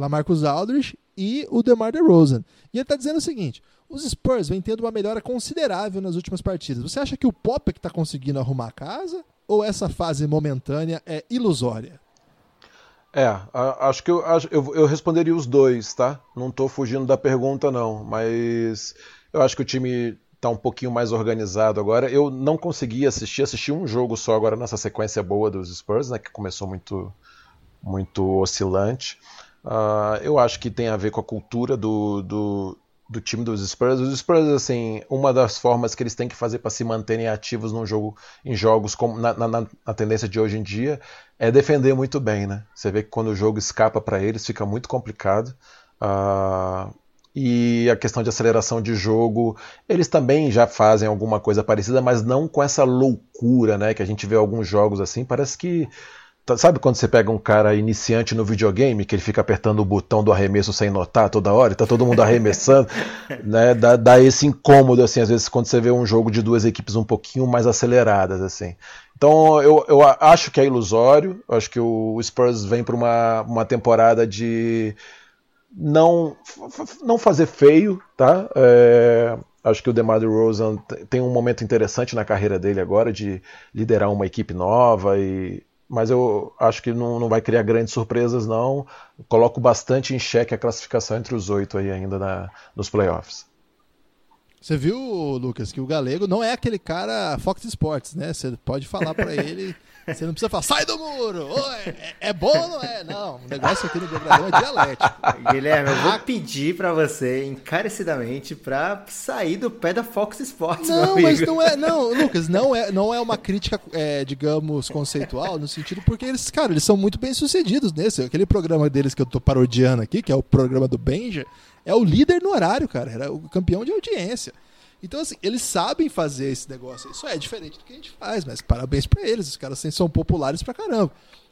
[SPEAKER 2] Lamarcus Aldridge e o DeMar DeRozan. E ele está dizendo o seguinte: os Spurs vêm tendo uma melhora considerável nas últimas partidas. Você acha que o Pop é que está conseguindo arrumar a casa? ou essa fase momentânea é ilusória?
[SPEAKER 4] É, acho que eu, eu, eu responderia os dois, tá? Não estou fugindo da pergunta, não, mas eu acho que o time está um pouquinho mais organizado agora. Eu não consegui assistir, assisti um jogo só agora nessa sequência boa dos Spurs, né, que começou muito, muito oscilante. Uh, eu acho que tem a ver com a cultura do, do, do, time dos Spurs. Os Spurs, assim, uma das formas que eles têm que fazer para se manterem ativos num jogo, em jogos como na, na, na, tendência de hoje em dia é defender muito bem, né? Você vê que quando o jogo escapa para eles fica muito complicado. Uh, e a questão de aceleração de jogo, eles também já fazem alguma coisa parecida, mas não com essa loucura, né? Que a gente vê alguns jogos assim, parece que sabe quando você pega um cara iniciante no videogame, que ele fica apertando o botão do arremesso sem notar toda hora, e tá todo mundo arremessando, né? Dá, dá, esse incômodo, assim, às vezes, quando você vê um jogo de duas equipes um pouquinho mais aceleradas, assim. Então, eu, eu acho que é ilusório, eu acho que o Spurs vem para uma, uma temporada de não, não fazer feio, tá? É, acho que o DeMar DeRozan tem um momento interessante na carreira dele agora de liderar uma equipe nova e mas eu acho que não, não vai criar grandes surpresas, não. Coloco bastante em xeque a classificação entre os oito aí ainda na, nos playoffs.
[SPEAKER 2] Você viu, Lucas, que o Galego não é aquele cara Fox Sports, né? Você pode falar para ele você não precisa falar, sai do muro! É, é, bom ou não é? Não, o negócio aqui no Belgradão é dialético.
[SPEAKER 3] Guilherme, eu vou pedir para você, encarecidamente, para sair do pé da Fox Sports,
[SPEAKER 2] Não, mas não é, não, Lucas, não é, não é uma crítica, é, digamos, conceitual, no sentido porque eles, cara, eles são muito bem sucedidos nesse. Aquele programa deles que eu tô parodiando aqui, que é o programa do Benja, é o líder no horário, cara. Era o campeão de audiência. Então, assim, eles sabem fazer esse negócio. Isso é diferente do que a gente faz, mas parabéns para eles. Os caras assim, são populares pra caramba.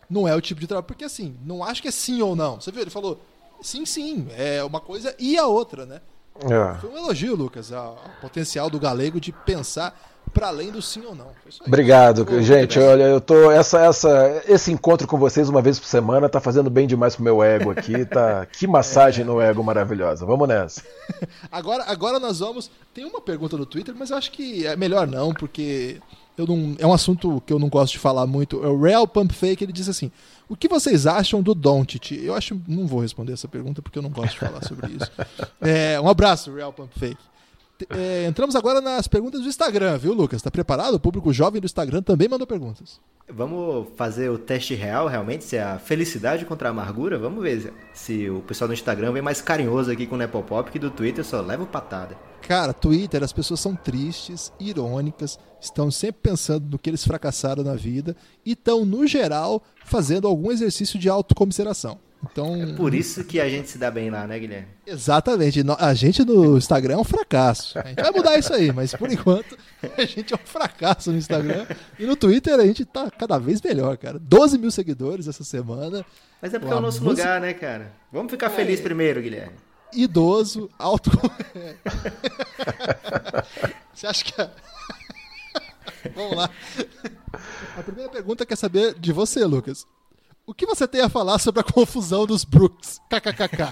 [SPEAKER 2] Não é o tipo de trabalho. Porque, assim, não acho que é sim ou não. Você viu? Ele falou sim, sim. É uma coisa e a outra, né? É. Foi um elogio, Lucas, ao potencial do galego de pensar para além do sim ou não.
[SPEAKER 4] Obrigado, gente. Olha, eu tô essa essa esse encontro com vocês uma vez por semana tá fazendo bem demais pro meu ego aqui, tá? Que massagem é. no ego maravilhosa. Vamos nessa.
[SPEAKER 2] agora agora nós vamos tem uma pergunta no Twitter, mas eu acho que é melhor não, porque eu não, é um assunto que eu não gosto de falar muito. É o Real Pump Fake, ele diz assim: "O que vocês acham do Doncic?" Eu acho não vou responder essa pergunta porque eu não gosto de falar sobre isso. É, um abraço, Real Pump Fake. É, entramos agora nas perguntas do Instagram, viu, Lucas? Tá preparado? O público jovem do Instagram também mandou perguntas.
[SPEAKER 3] Vamos fazer o teste real, realmente, se é a felicidade contra a amargura. Vamos ver se o pessoal do Instagram vem mais carinhoso aqui com o Nepopop que do Twitter só leva patada.
[SPEAKER 2] Cara, Twitter, as pessoas são tristes, irônicas, estão sempre pensando no que eles fracassaram na vida e estão, no geral, fazendo algum exercício de autocomiseração. Então,
[SPEAKER 3] é por isso que a gente se dá bem lá, né, Guilherme?
[SPEAKER 2] Exatamente. A gente no Instagram é um fracasso. A gente vai mudar isso aí, mas por enquanto a gente é um fracasso no Instagram. E no Twitter a gente tá cada vez melhor, cara. 12 mil seguidores essa semana.
[SPEAKER 3] Mas é porque é o nosso música... lugar, né, cara? Vamos ficar é... feliz primeiro, Guilherme.
[SPEAKER 2] Idoso, alto. Você acha que. A... Vamos lá. A primeira pergunta quer saber de você, Lucas. O que você tem a falar sobre a confusão dos Brooks? KKKK.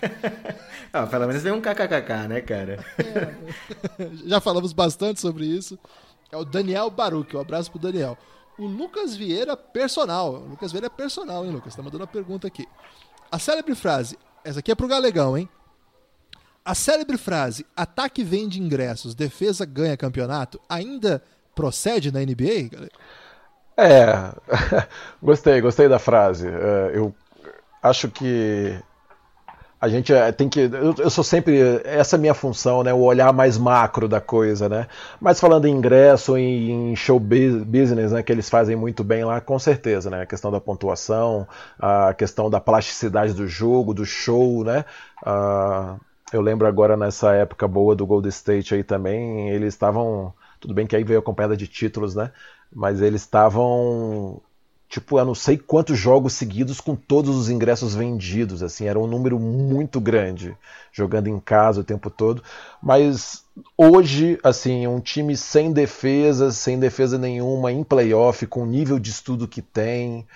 [SPEAKER 3] ah, pelo menos vem um KKKK, né, cara?
[SPEAKER 2] É, já falamos bastante sobre isso. É o Daniel Baruch. Um abraço pro Daniel. O Lucas Vieira, personal. O Lucas Vieira é personal, hein, Lucas? Tá mandando uma pergunta aqui. A célebre frase. Essa aqui é pro Galegão, hein? A célebre frase ataque vende ingressos, defesa ganha campeonato ainda procede na NBA, galera?
[SPEAKER 4] É, gostei, gostei da frase. É, eu acho que a gente é, tem que. Eu, sou sempre. Essa é a minha função, né? O olhar mais macro da coisa, né? Mas falando em ingresso, em, show business, né? Que eles fazem muito bem lá, com certeza, né? A questão da pontuação, a questão da plasticidade do jogo, do show, né? Uh, eu lembro agora nessa época boa do Gold State aí também, eles estavam. Tudo bem que aí veio acompanhada de títulos, né? Mas eles estavam tipo, eu não sei quantos jogos seguidos com todos os ingressos vendidos, assim, era um número muito grande, jogando em casa o tempo todo, mas hoje, assim, um time sem defesa, sem defesa nenhuma, em playoff, com o nível de estudo que tem,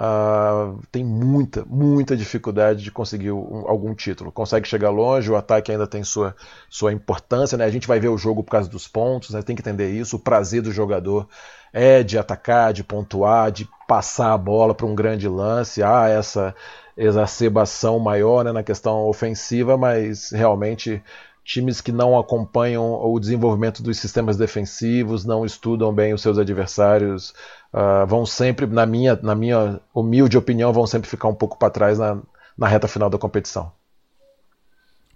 [SPEAKER 4] uh, tem muita, muita dificuldade de conseguir um, algum título. Consegue chegar longe, o ataque ainda tem sua, sua importância, né? A gente vai ver o jogo por causa dos pontos, né? Tem que entender isso. O prazer do jogador é de atacar, de pontuar, de passar a bola para um grande lance. Há essa exacerbação maior né, na questão ofensiva, mas realmente times que não acompanham o desenvolvimento dos sistemas defensivos, não estudam bem os seus adversários, uh, vão sempre, na minha, na minha humilde opinião, vão sempre ficar um pouco para trás na, na reta final da competição.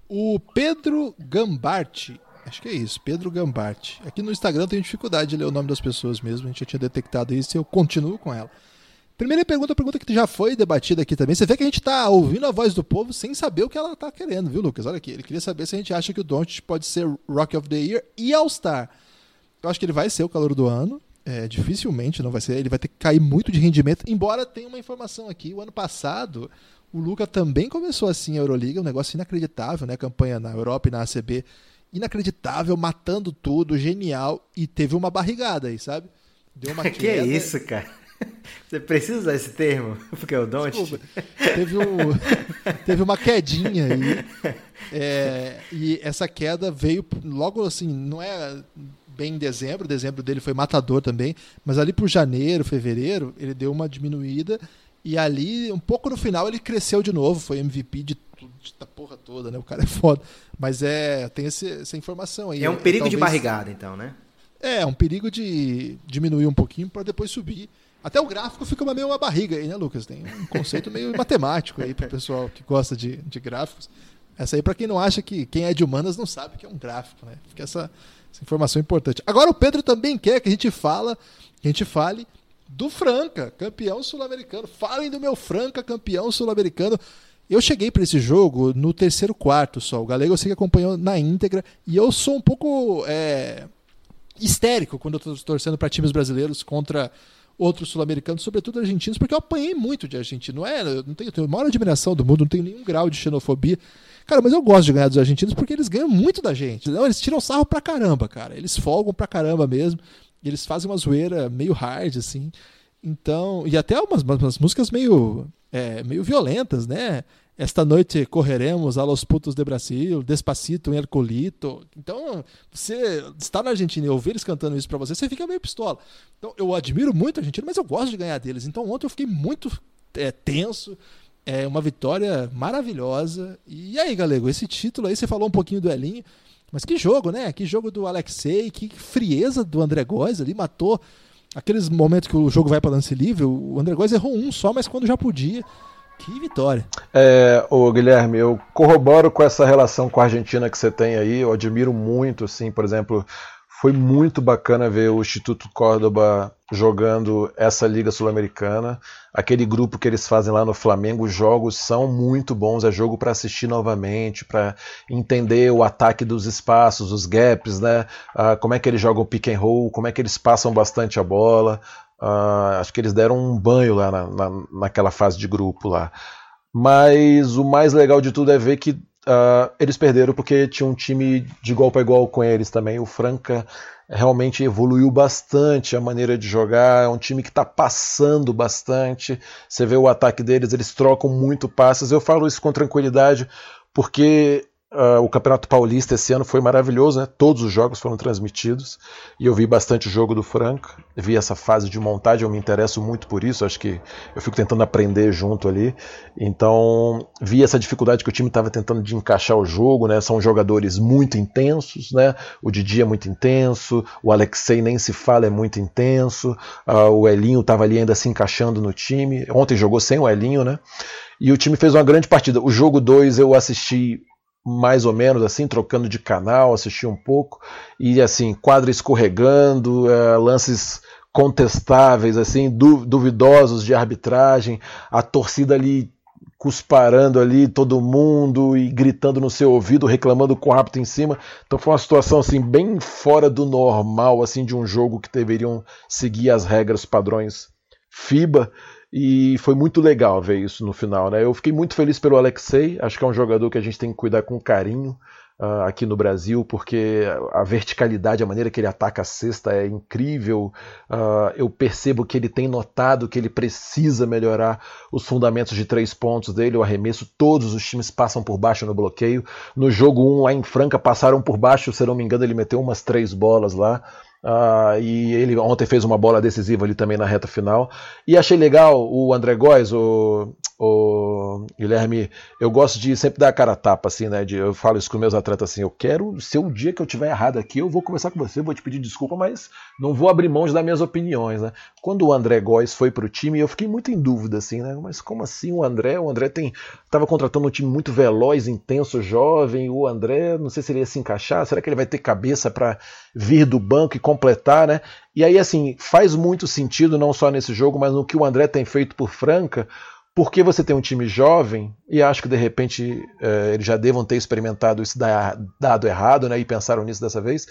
[SPEAKER 2] O Pedro Gambarte, acho que é isso, Pedro Gambarte. Aqui no Instagram tenho dificuldade de ler o nome das pessoas mesmo, a gente já tinha detectado isso e eu continuo com ela. Primeira pergunta, pergunta que já foi debatida aqui também. Você vê que a gente está ouvindo a voz do povo sem saber o que ela está querendo, viu, Lucas? Olha aqui, ele queria saber se a gente acha que o Doncic pode ser Rock of the Year e All-Star. Eu acho que ele vai ser o calor do ano. É, dificilmente não vai ser. Ele vai ter que cair muito de rendimento. Embora tenha uma informação aqui, o ano passado o Luca também começou assim a Euroliga, um negócio inacreditável, né? Campanha na Europa e na ACB, inacreditável, matando tudo, genial e teve uma barrigada aí, sabe?
[SPEAKER 3] Deu uma que é isso, cara? Você precisa usar esse termo? Porque é o Don't?
[SPEAKER 2] Teve, um, teve uma quedinha aí. É, e essa queda veio logo assim, não é bem em dezembro, dezembro dele foi matador também, mas ali por janeiro, fevereiro, ele deu uma diminuída e ali, um pouco no final, ele cresceu de novo, foi MVP de tudo, da porra toda, né? O cara é foda. Mas é, tem esse, essa informação aí.
[SPEAKER 3] É um perigo Talvez... de barrigada, então, né?
[SPEAKER 2] É, um perigo de diminuir um pouquinho para depois subir. Até o gráfico fica meio uma barriga aí, né, Lucas? Tem um conceito meio matemático aí para o pessoal que gosta de, de gráficos. Essa aí para quem não acha que quem é de humanas não sabe que é um gráfico, né? Fica essa, essa informação importante. Agora o Pedro também quer que a gente fala, que a gente fale do Franca, campeão sul-americano. Falem do meu Franca, campeão sul-americano. Eu cheguei para esse jogo no terceiro quarto só. O Galego eu sei que acompanhou na íntegra. E eu sou um pouco é, histérico quando eu estou torcendo para times brasileiros contra outros sul-americanos, sobretudo argentinos, porque eu apanhei muito de argentino. Não é, eu não tenho, tenho a maior admiração do mundo, não tenho nenhum grau de xenofobia. Cara, mas eu gosto de ganhar dos argentinos porque eles ganham muito da gente. Não, eles tiram sarro pra caramba, cara. Eles folgam pra caramba mesmo. E eles fazem uma zoeira meio hard, assim. Então, e até umas, umas músicas meio, é, meio violentas, né? Esta noite correremos a los putos de Brasil, Despacito em Herculito. Então, você está na Argentina e ouvir eles cantando isso para você, você fica meio pistola. Então, eu admiro muito a Argentina, mas eu gosto de ganhar deles. Então, ontem eu fiquei muito é, tenso. É uma vitória maravilhosa. E aí, Galego, esse título aí, você falou um pouquinho do Elinho, mas que jogo, né? Que jogo do Alexei, que frieza do André Góes ali, matou aqueles momentos que o jogo vai para lance livre. O André Góes errou um só, mas quando já podia. Que vitória.
[SPEAKER 4] É, ô Guilherme, eu corroboro com essa relação com a Argentina que você tem aí. Eu admiro muito, assim, por exemplo, foi muito bacana ver o Instituto Córdoba jogando essa Liga Sul-Americana. Aquele grupo que eles fazem lá no Flamengo, os jogos são muito bons. É jogo para assistir novamente, para entender o ataque dos espaços, os gaps, né? Ah, como é que eles jogam pick and roll, como é que eles passam bastante a bola. Uh, acho que eles deram um banho lá na, na, naquela fase de grupo lá. Mas o mais legal de tudo é ver que uh, eles perderam porque tinha um time de igual para igual com eles também. O Franca realmente evoluiu bastante a maneira de jogar. É um time que está passando bastante. Você vê o ataque deles, eles trocam muito passes. Eu falo isso com tranquilidade porque Uh, o Campeonato Paulista esse ano foi maravilhoso, né? Todos os jogos foram transmitidos e eu vi bastante o jogo do Franca, vi essa fase de montagem, eu me interesso muito por isso, acho que eu fico tentando aprender junto ali. Então, vi essa dificuldade que o time estava tentando de encaixar o jogo, né? São jogadores muito intensos, né? O Didi é muito intenso, o Alexei nem se fala, é muito intenso, uh, o Elinho estava ali ainda se encaixando no time. Ontem jogou sem o Elinho, né? E o time fez uma grande partida. O jogo 2 eu assisti mais ou menos assim, trocando de canal, assisti um pouco, e assim, quadra escorregando, é, lances contestáveis, assim, du duvidosos de arbitragem, a torcida ali cusparando ali todo mundo e gritando no seu ouvido, reclamando com o árbitro em cima. Então foi uma situação assim bem fora do normal assim de um jogo que deveriam seguir as regras padrões FIBA e foi muito legal ver isso no final. Né? Eu fiquei muito feliz pelo Alexei, acho que é um jogador que a gente tem que cuidar com carinho uh, aqui no Brasil, porque a verticalidade, a maneira que ele ataca a cesta é incrível. Uh, eu percebo que ele tem notado que ele precisa melhorar os fundamentos de três pontos dele, o arremesso. Todos os times passam por baixo no bloqueio. No jogo 1, um, lá em Franca, passaram por baixo, se não me engano, ele meteu umas três bolas lá. Uh, e ele ontem fez uma bola decisiva ali também na reta final. E achei legal o André Góes, o, o Guilherme. Eu gosto de sempre dar a cara a tapa, assim, né? De, eu falo isso com meus atletas assim: eu quero, se o dia que eu tiver errado aqui, eu vou conversar com você, vou te pedir desculpa, mas não vou abrir mão das minhas opiniões, né? Quando o André Góes foi pro time, eu fiquei muito em dúvida, assim, né? Mas como assim o André? O André tem. Tava contratando um time muito veloz, intenso, jovem. O André, não sei se ele ia se encaixar, será que ele vai ter cabeça para vir do banco e completar, né? E aí, assim, faz muito sentido, não só nesse jogo, mas no que o André tem feito por Franca, porque você tem um time jovem, e acho que de repente é, eles já devam ter experimentado isso dado errado, né? E pensaram nisso dessa vez.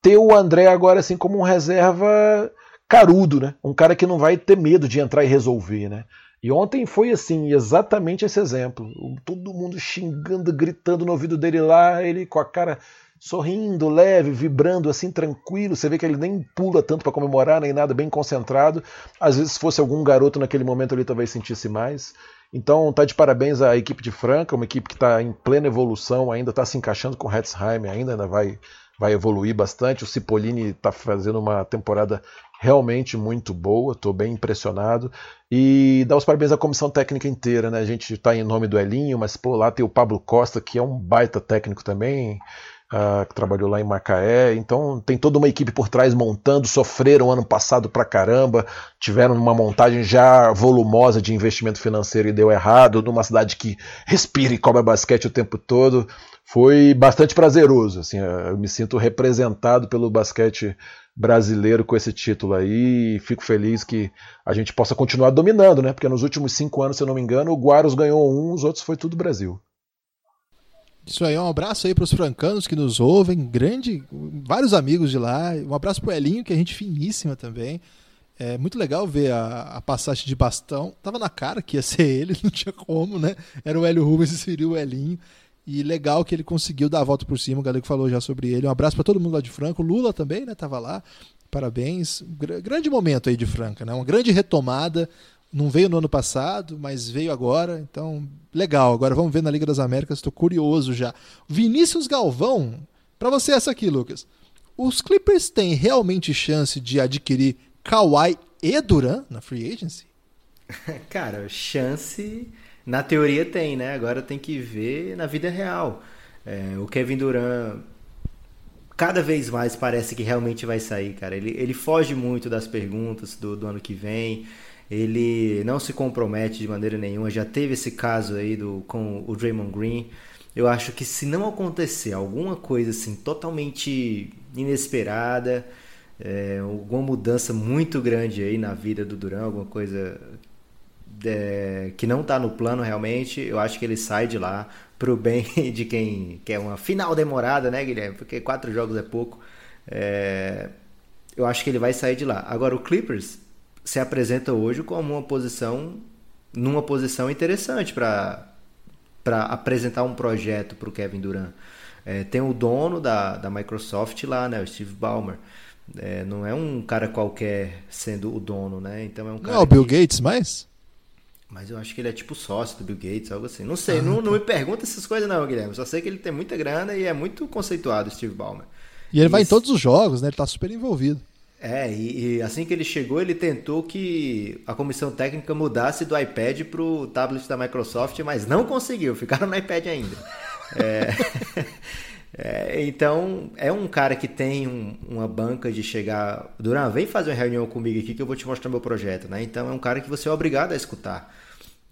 [SPEAKER 4] Ter o André agora, assim, como um reserva carudo, né? Um cara que não vai ter medo de entrar e resolver, né? E ontem foi assim, exatamente esse exemplo. Todo mundo xingando, gritando no ouvido dele lá, ele com a cara sorrindo, leve, vibrando assim, tranquilo. Você vê que ele nem pula tanto para comemorar, nem nada, bem concentrado. Às vezes, se fosse algum garoto naquele momento, ele talvez sentisse mais. Então, tá de parabéns à equipe de Franca, uma equipe que está em plena evolução, ainda está se encaixando com o Hetzheim, ainda, ainda vai, vai evoluir bastante. O Cipollini está fazendo uma temporada realmente muito boa, estou bem impressionado. E dar os parabéns à comissão técnica inteira, né? A gente está em nome do Elinho, mas pô, lá tem o Pablo Costa, que é um baita técnico também uh, que trabalhou lá em Macaé. Então tem toda uma equipe por trás montando, sofreram ano passado pra caramba, tiveram uma montagem já volumosa de investimento financeiro e deu errado, numa cidade que respira e cobra basquete o tempo todo. Foi bastante prazeroso, assim, eu me sinto representado pelo basquete brasileiro com esse título aí e fico feliz que a gente possa continuar dominando, né? Porque nos últimos cinco anos, se eu não me engano, o Guaros ganhou um, os outros foi tudo Brasil.
[SPEAKER 2] Isso aí, um abraço aí para os francanos que nos ouvem, grande, vários amigos de lá. Um abraço para o Elinho, que é gente finíssima também. É muito legal ver a, a, passagem de bastão. Tava na cara que ia ser ele, não tinha como, né? Era o Hélio Rubens e seria o Elinho. E legal que ele conseguiu dar a volta por cima, o Galego falou já sobre ele. Um abraço para todo mundo lá de Franco. Lula também, né? Tava lá. Parabéns. grande momento aí de Franca, né? Uma grande retomada não veio no ano passado, mas veio agora, então legal. Agora vamos ver na Liga das Américas, estou curioso já. Vinícius Galvão, para você essa aqui, Lucas. Os Clippers têm realmente chance de adquirir Kawhi e Duran na free agency?
[SPEAKER 3] Cara, chance na teoria tem, né? Agora tem que ver na vida real. É, o Kevin Durant cada vez mais parece que realmente vai sair, cara. Ele, ele foge muito das perguntas do, do ano que vem ele não se compromete de maneira nenhuma. Já teve esse caso aí do, com o Draymond Green. Eu acho que se não acontecer alguma coisa assim totalmente inesperada, é, alguma mudança muito grande aí na vida do Durant, alguma coisa é, que não está no plano realmente, eu acho que ele sai de lá pro bem de quem quer uma final demorada, né, Guilherme? Porque quatro jogos é pouco. É, eu acho que ele vai sair de lá. Agora o Clippers se apresenta hoje como uma posição numa posição interessante para para apresentar um projeto para o Kevin Durant. É, tem o dono da, da Microsoft lá, né, o Steve Ballmer. É, não é um cara qualquer sendo o dono, né? Então é um cara.
[SPEAKER 2] Não o Bill que... Gates mais?
[SPEAKER 3] Mas eu acho que ele é tipo sócio do Bill Gates, algo assim. Não sei, ah, não, tá. não me pergunta essas coisas não, Guilherme. Só sei que ele tem muita grana e é muito conceituado, Steve Ballmer.
[SPEAKER 2] E ele vai em todos os jogos, né? Ele tá super envolvido.
[SPEAKER 3] É, e, e, assim que ele chegou, ele tentou que a comissão técnica mudasse do iPad para o tablet da Microsoft, mas não conseguiu, ficaram no iPad ainda. É, é, então, é um cara que tem um, uma banca de chegar. Duran, vem fazer uma reunião comigo aqui que eu vou te mostrar meu projeto, né? Então, é um cara que você é obrigado a escutar.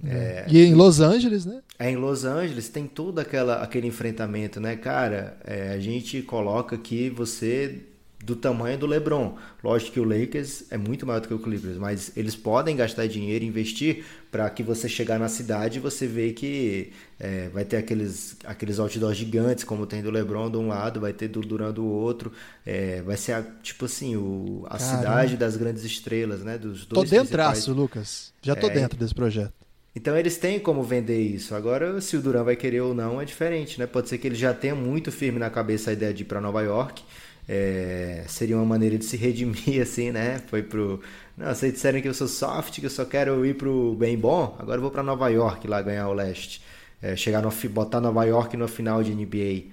[SPEAKER 2] É, e em Los Angeles, né?
[SPEAKER 3] É, em Los Angeles tem todo aquela, aquele enfrentamento, né, cara? É, a gente coloca aqui você do tamanho do LeBron. Lógico que o Lakers é muito maior do que o Clippers, mas eles podem gastar dinheiro e investir para que você chegar na cidade e você vê que é, vai ter aqueles, aqueles outdoors gigantes, como tem do LeBron de um lado, vai ter do Duran do outro. É, vai ser a, tipo assim, o, a Caramba. cidade das grandes estrelas, né? Dos
[SPEAKER 2] dois tô dentraço, Lucas. Já tô é, dentro desse projeto.
[SPEAKER 3] Então eles têm como vender isso. Agora, se o Duran vai querer ou não, é diferente, né? Pode ser que ele já tenha muito firme na cabeça a ideia de ir para Nova York é, seria uma maneira de se redimir, assim, né? Foi pro. Não, vocês disseram que eu sou soft, que eu só quero ir pro bem bom, agora eu vou para Nova York lá ganhar o leste. É, chegar no. botar Nova York no final de NBA.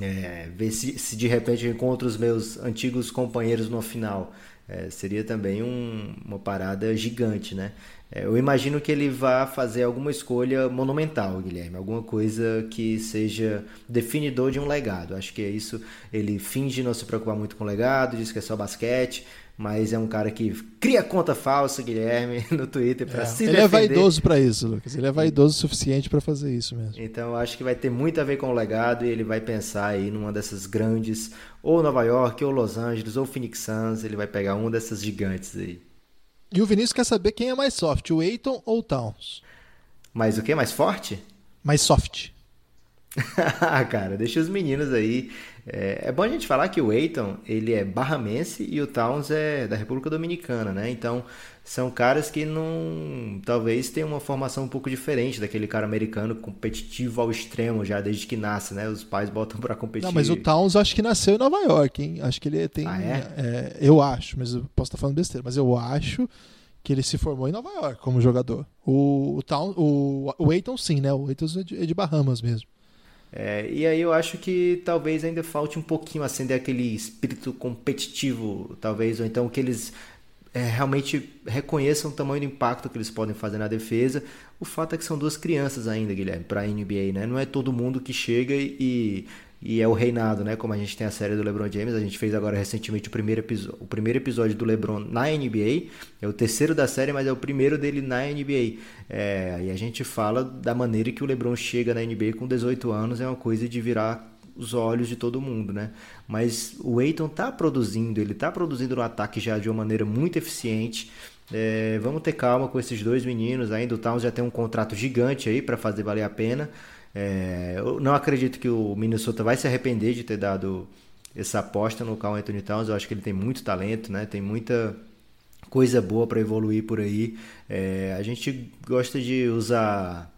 [SPEAKER 3] É, ver se, se de repente eu encontro os meus antigos companheiros no final. É, seria também um, uma parada gigante, né? É, eu imagino que ele vá fazer alguma escolha monumental, Guilherme, alguma coisa que seja definidor de um legado. Acho que é isso. Ele finge não se preocupar muito com o legado, diz que é só basquete, mas é um cara que cria conta falsa, Guilherme, no Twitter para é, se
[SPEAKER 2] ele
[SPEAKER 3] defender.
[SPEAKER 2] Ele é vaidoso para isso, Lucas. Ele é vaidoso o suficiente para fazer isso mesmo.
[SPEAKER 3] Então acho que vai ter muito a ver com o legado e ele vai pensar aí numa dessas grandes, ou Nova York, ou Los Angeles, ou Phoenix Suns. Ele vai pegar uma dessas gigantes aí.
[SPEAKER 2] E o Vinícius quer saber quem é mais soft, o Eiton ou o Towns?
[SPEAKER 3] Mais o que? Mais forte?
[SPEAKER 2] Mais soft.
[SPEAKER 3] Cara, deixa os meninos aí. É, é, bom a gente falar que o Eiton, ele é barramense e o Towns é da República Dominicana, né? Então, são caras que não... Talvez tenham uma formação um pouco diferente daquele cara americano competitivo ao extremo já desde que nasce, né? Os pais botam para competir. Não,
[SPEAKER 2] mas o Towns acho que nasceu em Nova York, hein? Acho que ele tem...
[SPEAKER 3] Ah, é?
[SPEAKER 2] É, eu acho, mas eu posso estar falando besteira, mas eu acho que ele se formou em Nova York como jogador. O, o, Town, o, o Aiton sim, né? O Aiton é de, é de Bahamas mesmo.
[SPEAKER 3] É, e aí eu acho que talvez ainda falte um pouquinho acender aquele espírito competitivo, talvez, ou então que eles é, realmente reconheçam o tamanho do impacto que eles podem fazer na defesa. O fato é que são duas crianças ainda, Guilherme, para a NBA, né? Não é todo mundo que chega e é o reinado, né? Como a gente tem a série do LeBron James, a gente fez agora recentemente o primeiro, o primeiro episódio do LeBron na NBA, é o terceiro da série, mas é o primeiro dele na NBA. É, e a gente fala da maneira que o LeBron chega na NBA com 18 anos, é uma coisa de virar os olhos de todo mundo, né? Mas o Aiton tá produzindo, ele tá produzindo no ataque já de uma maneira muito eficiente. É, vamos ter calma com esses dois meninos. Ainda o Towns já tem um contrato gigante aí para fazer valer a pena. É, eu não acredito que o Minnesota vai se arrepender de ter dado essa aposta no Carl Anthony Towns. Eu acho que ele tem muito talento, né? Tem muita coisa boa para evoluir por aí. É, a gente gosta de usar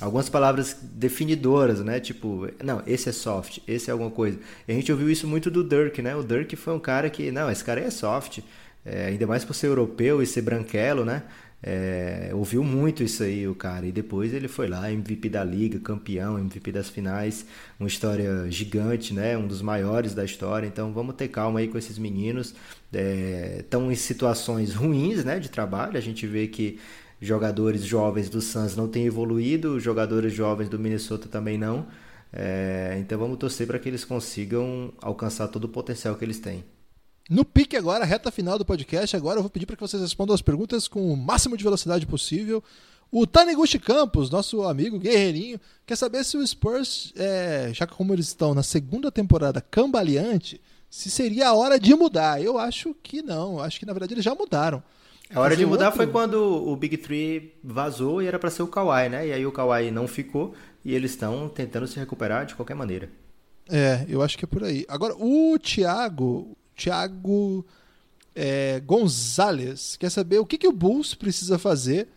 [SPEAKER 3] algumas palavras definidoras, né? Tipo, não, esse é soft, esse é alguma coisa. E a gente ouviu isso muito do Dirk, né? O Dirk foi um cara que, não, esse cara é soft. É, ainda mais por ser europeu e ser branquelo, né? É, ouviu muito isso aí o cara. E depois ele foi lá MVP da liga campeão MVP das finais. Uma história gigante né? Um dos maiores da história. Então vamos ter calma aí com esses meninos. Estão é, em situações ruins né de trabalho. A gente vê que jogadores jovens do Suns não têm evoluído jogadores jovens do Minnesota também não. É, então vamos torcer para que eles consigam alcançar todo o potencial que eles têm
[SPEAKER 2] no pique agora, reta final do podcast, agora eu vou pedir para que vocês respondam as perguntas com o máximo de velocidade possível. O Taniguchi Campos, nosso amigo guerreirinho, quer saber se o Spurs, é, já que como eles estão na segunda temporada cambaleante, se seria a hora de mudar. Eu acho que não, acho que na verdade eles já mudaram.
[SPEAKER 3] A hora de mudar outro... foi quando o Big Three vazou e era para ser o Kawhi, né? E aí o Kawhi não ficou e eles estão tentando se recuperar de qualquer maneira.
[SPEAKER 2] É, eu acho que é por aí. Agora, o Thiago, Thiago é, Gonzalez quer saber o que, que o Bulls precisa fazer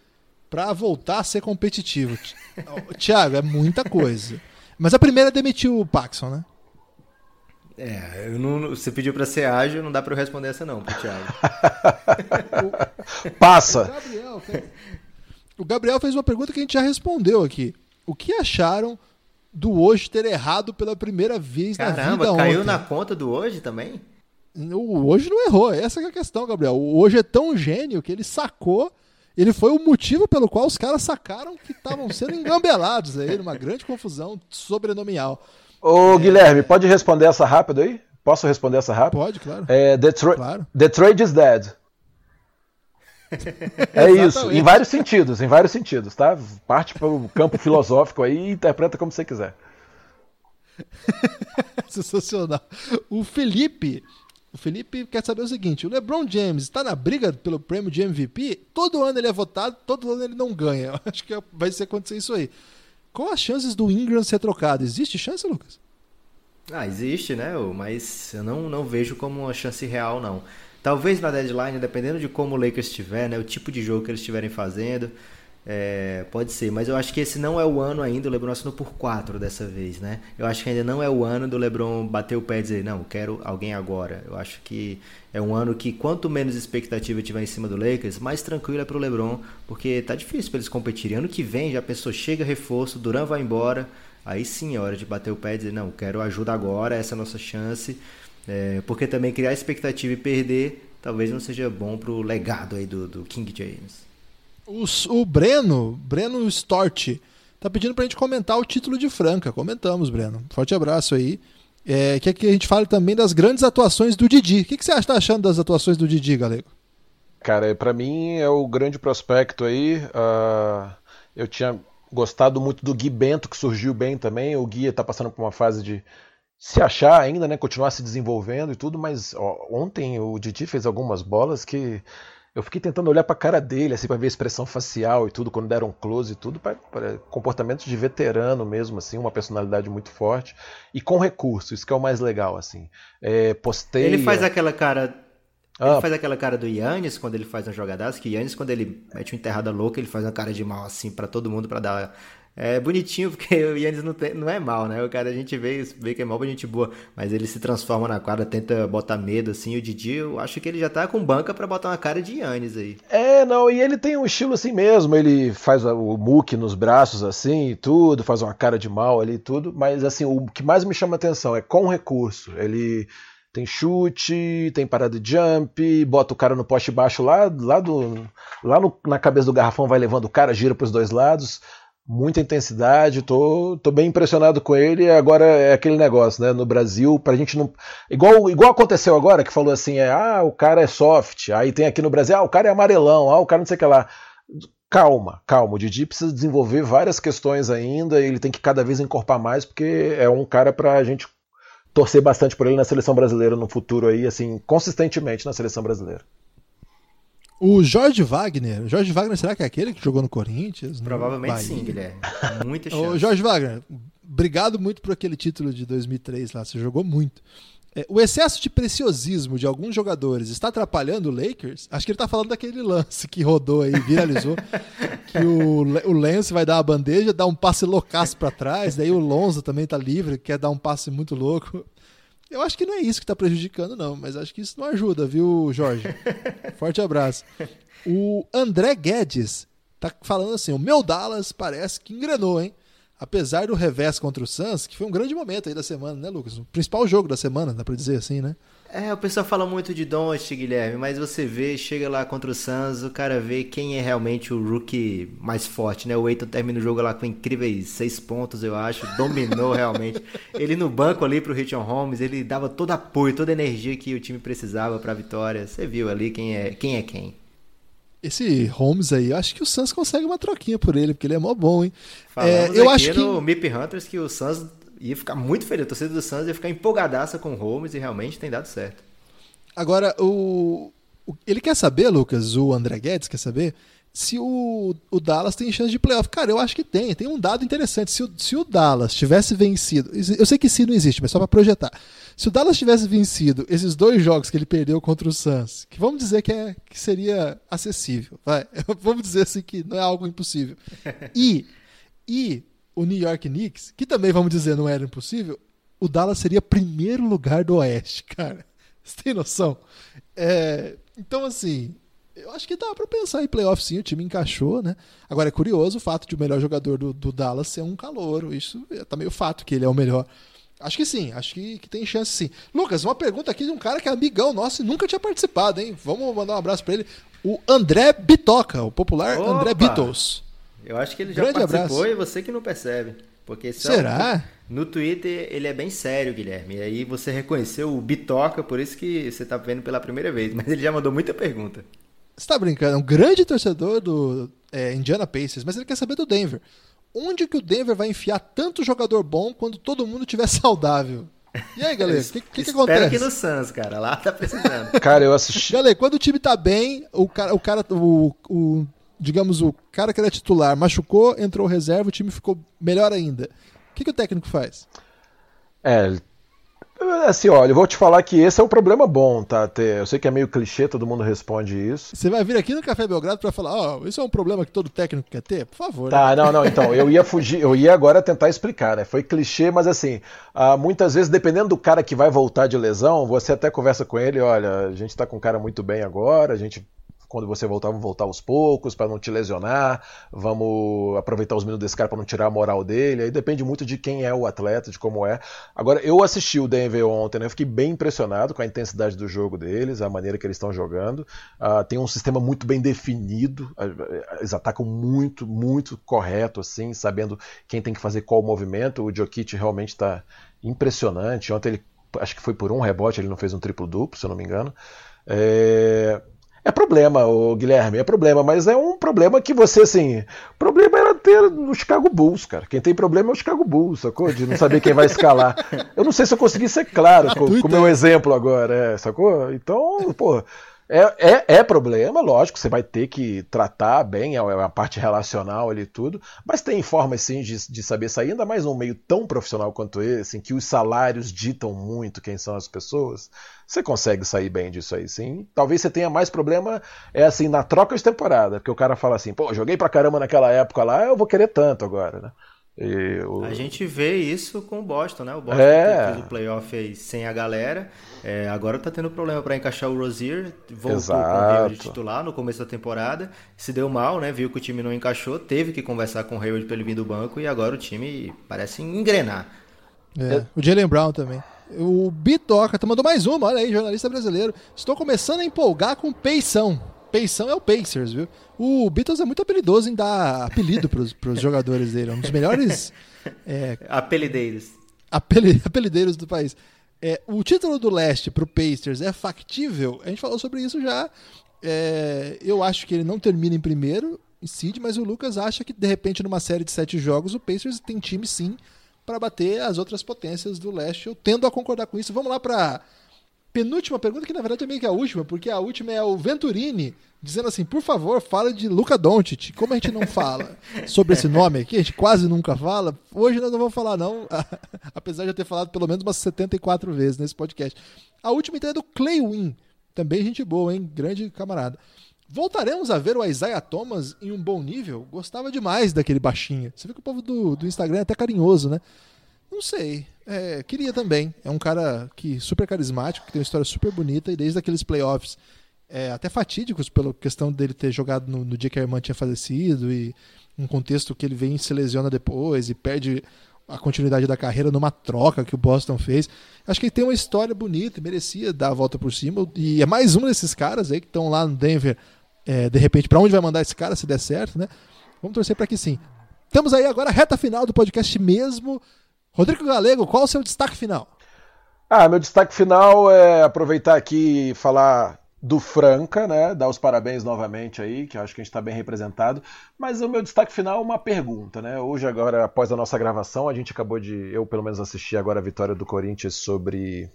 [SPEAKER 2] para voltar a ser competitivo. Thiago, é muita coisa. Mas a primeira demitiu o Paxson, né?
[SPEAKER 3] É, não, você pediu para ser ágil, não dá para eu responder essa não, pro Thiago.
[SPEAKER 4] o, Passa.
[SPEAKER 2] O Gabriel, o Gabriel fez uma pergunta que a gente já respondeu aqui. O que acharam do hoje ter errado pela primeira vez
[SPEAKER 3] Caramba,
[SPEAKER 2] na vida
[SPEAKER 3] Caramba, caiu
[SPEAKER 2] ontem?
[SPEAKER 3] na conta do hoje também?
[SPEAKER 2] O hoje não errou, essa é a questão, Gabriel. O hoje é tão gênio que ele sacou, ele foi o motivo pelo qual os caras sacaram que estavam sendo engambelados aí, numa grande confusão sobrenome,al
[SPEAKER 4] Ô, é... Guilherme, pode responder essa rápido aí? Posso responder essa rápido?
[SPEAKER 2] Pode, claro.
[SPEAKER 4] É, Detroit, claro. Detroit is dead. É isso, em vários sentidos, em vários sentidos, tá? Parte para o campo filosófico aí e interpreta como você quiser.
[SPEAKER 2] Sensacional. O Felipe O Felipe quer saber o seguinte: o LeBron James está na briga pelo prêmio de MVP? Todo ano ele é votado, todo ano ele não ganha. Acho que vai ser acontecer isso aí. Qual as chances do Ingram ser trocado? Existe chance, Lucas?
[SPEAKER 3] Ah, existe, né? Mas eu não, não vejo como uma chance real, não. Talvez na deadline, dependendo de como o Lakers estiver, né? O tipo de jogo que eles estiverem fazendo. É, pode ser, mas eu acho que esse não é o ano ainda. O LeBron assinou por 4 dessa vez, né? Eu acho que ainda não é o ano do LeBron bater o pé e dizer, não, quero alguém agora. Eu acho que é um ano que quanto menos expectativa tiver em cima do Lakers, mais tranquilo é pro LeBron, porque tá difícil para eles competirem. Ano que vem já a pessoa chega reforço, Duran vai embora, aí sim é hora de bater o pé e dizer, não, quero ajuda agora, essa é a nossa chance. É, porque também criar expectativa e perder talvez não seja bom pro legado aí do, do King James.
[SPEAKER 2] Os, o Breno, Breno Stort, tá pedindo pra gente comentar o título de Franca. Comentamos, Breno. Forte abraço aí. É, quer que a gente fale também das grandes atuações do Didi. O que, que você está achando das atuações do Didi, Galego?
[SPEAKER 4] Cara, para mim é o grande prospecto aí. Uh, eu tinha gostado muito do Gui Bento, que surgiu bem também. O Gui está passando por uma fase de se achar ainda, né? Continuar se desenvolvendo e tudo, mas ó, ontem o Didi fez algumas bolas que eu fiquei tentando olhar para a cara dele, assim, para ver a expressão facial e tudo, quando deram close e tudo, para comportamentos de veterano mesmo, assim, uma personalidade muito forte e com recurso, isso que é o mais legal, assim. É, postei.
[SPEAKER 3] Ele faz aquela cara. Ele ah. faz aquela cara do Yannis quando ele faz uma jogadaça, que Yannis, quando ele mete uma enterrada louca, ele faz uma cara de mal assim para todo mundo para dar é bonitinho, porque o Yannis não, tem, não é mal, né? O cara a gente vê, vê que é mal gente boa, mas ele se transforma na quadra, tenta botar medo, assim. O Didi, eu acho que ele já tá com banca para botar uma cara de Yannis aí.
[SPEAKER 4] É, não, e ele tem um estilo assim mesmo. Ele faz o muque nos braços, assim, e tudo, faz uma cara de mal ali e tudo, mas assim, o que mais me chama atenção é com recurso. Ele tem chute, tem parada de jump, bota o cara no poste baixo lá, lá, do, lá no, na cabeça do garrafão, vai levando o cara, gira para os dois lados muita intensidade, tô, tô bem impressionado com ele. Agora é aquele negócio, né? No Brasil, pra gente não. Igual, igual aconteceu agora, que falou assim: é, ah, o cara é soft. Aí tem aqui no Brasil, ah, o cara é amarelão, ah, o cara não sei o que lá. Calma, calma. O Didi precisa desenvolver várias questões ainda, ele tem que cada vez encorpar mais, porque é um cara pra gente torcer bastante por ele na seleção brasileira no futuro aí, assim, consistentemente na seleção brasileira.
[SPEAKER 2] O Jorge Wagner, Jorge Wagner será que é aquele que jogou no Corinthians?
[SPEAKER 3] Provavelmente no sim, Guilherme. Muita chance.
[SPEAKER 2] Ô, Jorge Wagner, obrigado muito por aquele título de 2003 lá, você jogou muito. É, o excesso de preciosismo de alguns jogadores está atrapalhando o Lakers? Acho que ele está falando daquele lance que rodou aí, viralizou, que o, o Lance vai dar a bandeja, dá um passe loucaço para trás, daí o Lonzo também está livre, quer dar um passe muito louco. Eu acho que não é isso que está prejudicando, não, mas acho que isso não ajuda, viu, Jorge? Forte abraço. O André Guedes tá falando assim: o meu Dallas parece que engrenou, hein? Apesar do revés contra o Suns, que foi um grande momento aí da semana, né, Lucas? O principal jogo da semana, dá pra dizer assim, né?
[SPEAKER 3] É, o pessoal fala muito de Doncic, Guilherme, mas você vê, chega lá contra o Suns, o cara vê quem é realmente o rookie mais forte, né? O Eiton termina o jogo lá com incríveis seis pontos, eu acho, dominou realmente. Ele no banco ali pro Richard Holmes, ele dava todo apoio, toda energia que o time precisava pra vitória. Você viu ali quem é quem. É quem.
[SPEAKER 2] Esse Holmes aí, acho que o Suns consegue uma troquinha por ele, porque ele é mó bom, hein?
[SPEAKER 3] Falamos é, eu acho que no MIP Hunters que o Suns ia ficar muito feliz. A torcida do Suns ia ficar empolgadaça com o Holmes e realmente tem dado certo.
[SPEAKER 2] Agora, o, ele quer saber, Lucas, o André Guedes quer saber se o, o Dallas tem chance de playoff. Cara, eu acho que tem. Tem um dado interessante. Se o, se o Dallas tivesse vencido. Eu sei que se não existe, mas só para projetar. Se o Dallas tivesse vencido esses dois jogos que ele perdeu contra o Suns, que vamos dizer que, é, que seria acessível. Vai, vamos dizer assim que não é algo impossível. E, e o New York Knicks, que também, vamos dizer, não era impossível, o Dallas seria primeiro lugar do Oeste, cara. Você tem noção? É, então, assim, eu acho que dá para pensar em playoff sim, o time encaixou, né? Agora é curioso o fato de o melhor jogador do, do Dallas ser um calouro. Isso é também o fato que ele é o melhor. Acho que sim, acho que, que tem chance sim. Lucas, uma pergunta aqui de um cara que é amigão nosso e nunca tinha participado, hein? Vamos mandar um abraço para ele. O André Bitoca, o popular Opa! André Beatles.
[SPEAKER 3] Eu acho que ele já Grande participou abraço. e você que não percebe. Porque
[SPEAKER 2] Será?
[SPEAKER 3] No Twitter ele é bem sério, Guilherme. E aí você reconheceu o Bitoca, por isso que você está vendo pela primeira vez. Mas ele já mandou muita pergunta.
[SPEAKER 2] Você tá brincando? É um grande torcedor do é, Indiana Pacers, mas ele quer saber do Denver. Onde que o Denver vai enfiar tanto jogador bom quando todo mundo tiver saudável? E aí, galera, o que, que, que acontece?
[SPEAKER 3] Que no Suns, cara. Lá tá precisando.
[SPEAKER 4] Cara, eu assisti.
[SPEAKER 2] Galera, quando o time tá bem, o cara, o cara, o, o digamos, o cara que era titular machucou, entrou reserva, o time ficou melhor ainda. O que, que o técnico faz?
[SPEAKER 4] É, Assim, olha, eu vou te falar que esse é um problema bom, tá? Eu sei que é meio clichê, todo mundo responde isso.
[SPEAKER 2] Você vai vir aqui no Café Belgrado para falar, ó, oh, isso é um problema que todo técnico quer ter? Por favor.
[SPEAKER 4] Tá, né? não, não, então, eu ia fugir, eu ia agora tentar explicar, né? Foi clichê, mas assim, uh, muitas vezes, dependendo do cara que vai voltar de lesão, você até conversa com ele, olha, a gente tá com um cara muito bem agora, a gente quando você voltar, vamos voltar aos poucos para não te lesionar, vamos aproveitar os minutos desse cara para não tirar a moral dele. Aí depende muito de quem é o atleta, de como é. Agora, eu assisti o Denver ontem, né? Eu fiquei bem impressionado com a intensidade do jogo deles, a maneira que eles estão jogando. Uh, tem um sistema muito bem definido, eles atacam muito, muito correto, assim, sabendo quem tem que fazer qual movimento. O Jokic realmente está impressionante. Ontem ele, acho que foi por um rebote, ele não fez um triplo-duplo, se eu não me engano. É, é problema, o Guilherme, é problema, mas é um problema que você, assim. O problema era ter no Chicago Bulls, cara. Quem tem problema é o Chicago Bulls, sacou? De não saber quem vai escalar. Eu não sei se eu consegui ser claro com o meu exemplo agora, é, sacou? Então, pô. É, é, é, problema, lógico, você vai ter que tratar bem a, é, é a parte relacional ali tudo, mas tem formas sim de, de saber sair, ainda mais num meio tão profissional quanto esse, em que os salários ditam muito quem são as pessoas, você consegue sair bem disso aí sim. Talvez você tenha mais problema, é assim, na troca de temporada, porque o cara fala assim, pô, joguei pra caramba naquela época lá, eu vou querer tanto agora, né?
[SPEAKER 3] O... A gente vê isso com o Boston, né? O Boston é. fez o playoff sem a galera. É, agora tá tendo problema para encaixar o Rozier. Voltou Exato. com o de titular no começo da temporada. Se deu mal, né? Viu que o time não encaixou. Teve que conversar com o Hayward para ele vir do banco. E agora o time parece engrenar.
[SPEAKER 2] É, o Jalen Brown também. O Bitoca mandou mais uma, olha aí, jornalista brasileiro. Estou começando a empolgar com peição. Peição é o Pacers, viu? O Beatles é muito habilidoso em dar apelido para os jogadores dele. É um dos melhores.
[SPEAKER 3] É, apelideiros.
[SPEAKER 2] Apeli, apelideiros do país. É, o título do leste para o Pacers é factível? A gente falou sobre isso já. É, eu acho que ele não termina em primeiro, em seed, mas o Lucas acha que de repente numa série de sete jogos o Pacers tem time sim para bater as outras potências do leste. Eu tendo a concordar com isso. Vamos lá para penúltima pergunta, que na verdade é meio que a última, porque a última é o Venturini dizendo assim: por favor, fala de Luca Doncic. Como a gente não fala sobre esse nome aqui, a gente quase nunca fala. Hoje nós não vamos falar, não, apesar de eu ter falado pelo menos umas 74 vezes nesse podcast. A última então é do Clay Win, também gente boa, hein? Grande camarada. Voltaremos a ver o Isaiah Thomas em um bom nível? Gostava demais daquele baixinho. Você vê que o povo do, do Instagram é até carinhoso, né? Não sei. É, queria também. É um cara que super carismático, que tem uma história super bonita e desde aqueles playoffs é, até fatídicos pela questão dele ter jogado no, no, dia que a irmã tinha falecido e um contexto que ele vem e se lesiona depois e perde a continuidade da carreira numa troca que o Boston fez. Acho que ele tem uma história bonita e merecia dar a volta por cima. E é mais um desses caras aí que estão lá no Denver. É, de repente, para onde vai mandar esse cara se der certo, né? Vamos torcer para que sim. Estamos aí agora, reta final do podcast mesmo. Rodrigo Galego, qual o seu destaque final?
[SPEAKER 4] Ah, meu destaque final é aproveitar aqui e falar do Franca, né? Dar os parabéns novamente aí, que eu acho que a gente está bem representado. Mas o meu destaque final é uma pergunta, né? Hoje, agora, após a nossa gravação, a gente acabou de. Eu, pelo menos, assisti agora a vitória do Corinthians sobre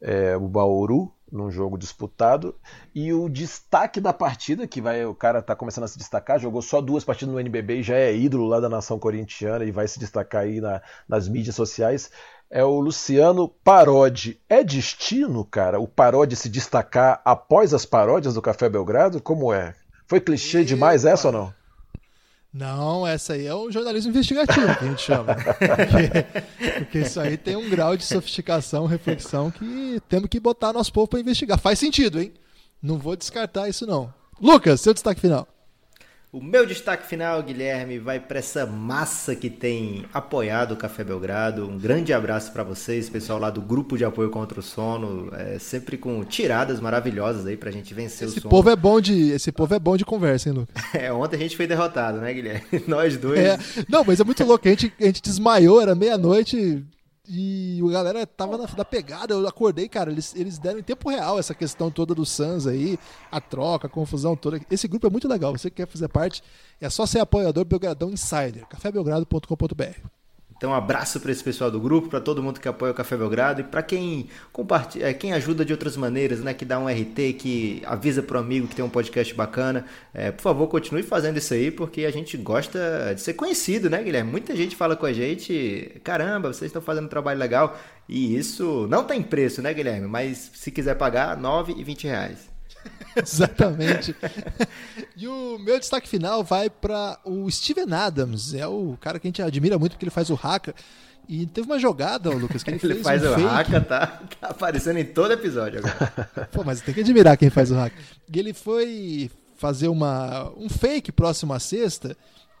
[SPEAKER 4] é, o Bauru, num jogo disputado. E o destaque da partida, que vai o cara tá começando a se destacar, jogou só duas partidas no NBB e já é ídolo lá da nação corintiana e vai se destacar aí na, nas mídias sociais, é o Luciano Parodi. É destino, cara, o Parodi se destacar após as paródias do Café Belgrado? Como é? Foi clichê demais essa ou não?
[SPEAKER 2] Não, essa aí é o jornalismo investigativo que a gente chama. Porque, porque, isso aí tem um grau de sofisticação, reflexão que temos que botar nosso povo para investigar. Faz sentido, hein? Não vou descartar isso não. Lucas, seu destaque final.
[SPEAKER 3] O meu destaque final, Guilherme, vai para essa massa que tem apoiado o Café Belgrado. Um grande abraço para vocês, pessoal lá do grupo de apoio contra o sono, é, sempre com tiradas maravilhosas aí pra gente vencer
[SPEAKER 2] esse
[SPEAKER 3] o sono.
[SPEAKER 2] Povo é bom de, esse povo é bom de conversa, hein, Lucas?
[SPEAKER 3] É, ontem a gente foi derrotado, né, Guilherme? Nós dois.
[SPEAKER 2] É, não, mas é muito louco, a gente, a gente desmaiou, era meia-noite, e a galera tava na, na, pegada, eu acordei, cara, eles, eles deram em tempo real essa questão toda do Suns aí, a troca, a confusão toda. Esse grupo é muito legal, você que quer fazer parte, é só ser apoiador Belgradão Insider, cafébelgrado.com.br.
[SPEAKER 3] Então, um abraço para esse pessoal do grupo, para todo mundo que apoia o Café Belgrado e para quem compartilha, é, quem ajuda de outras maneiras, né? Que dá um RT, que avisa pro amigo que tem um podcast bacana. É, por favor, continue fazendo isso aí, porque a gente gosta de ser conhecido, né, Guilherme? Muita gente fala com a gente, caramba, vocês estão fazendo um trabalho legal. E isso não tem preço, né, Guilherme? Mas se quiser pagar, R$ 9 e 20 reais.
[SPEAKER 2] Exatamente. e o meu destaque final vai para o Steven Adams. É o cara que a gente admira muito porque ele faz o Haka. E teve uma jogada, Lucas, que ele,
[SPEAKER 3] ele
[SPEAKER 2] fez
[SPEAKER 3] faz
[SPEAKER 2] um
[SPEAKER 3] o
[SPEAKER 2] fake.
[SPEAKER 3] Haka, tá, tá aparecendo em todo episódio agora.
[SPEAKER 2] Pô, mas tem que admirar quem faz o Haka. E ele foi fazer uma, um fake próximo à sexta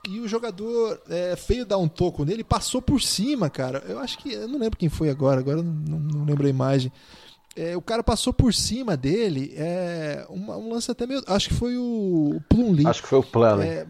[SPEAKER 2] e o jogador é, feio dar um toco nele passou por cima, cara. Eu acho que. Eu não lembro quem foi agora, agora não, não lembro a imagem. É, o cara passou por cima dele. É, um, um lance até meio. Acho que foi o, o Plum Lee.
[SPEAKER 4] Acho que foi o plano.
[SPEAKER 2] É,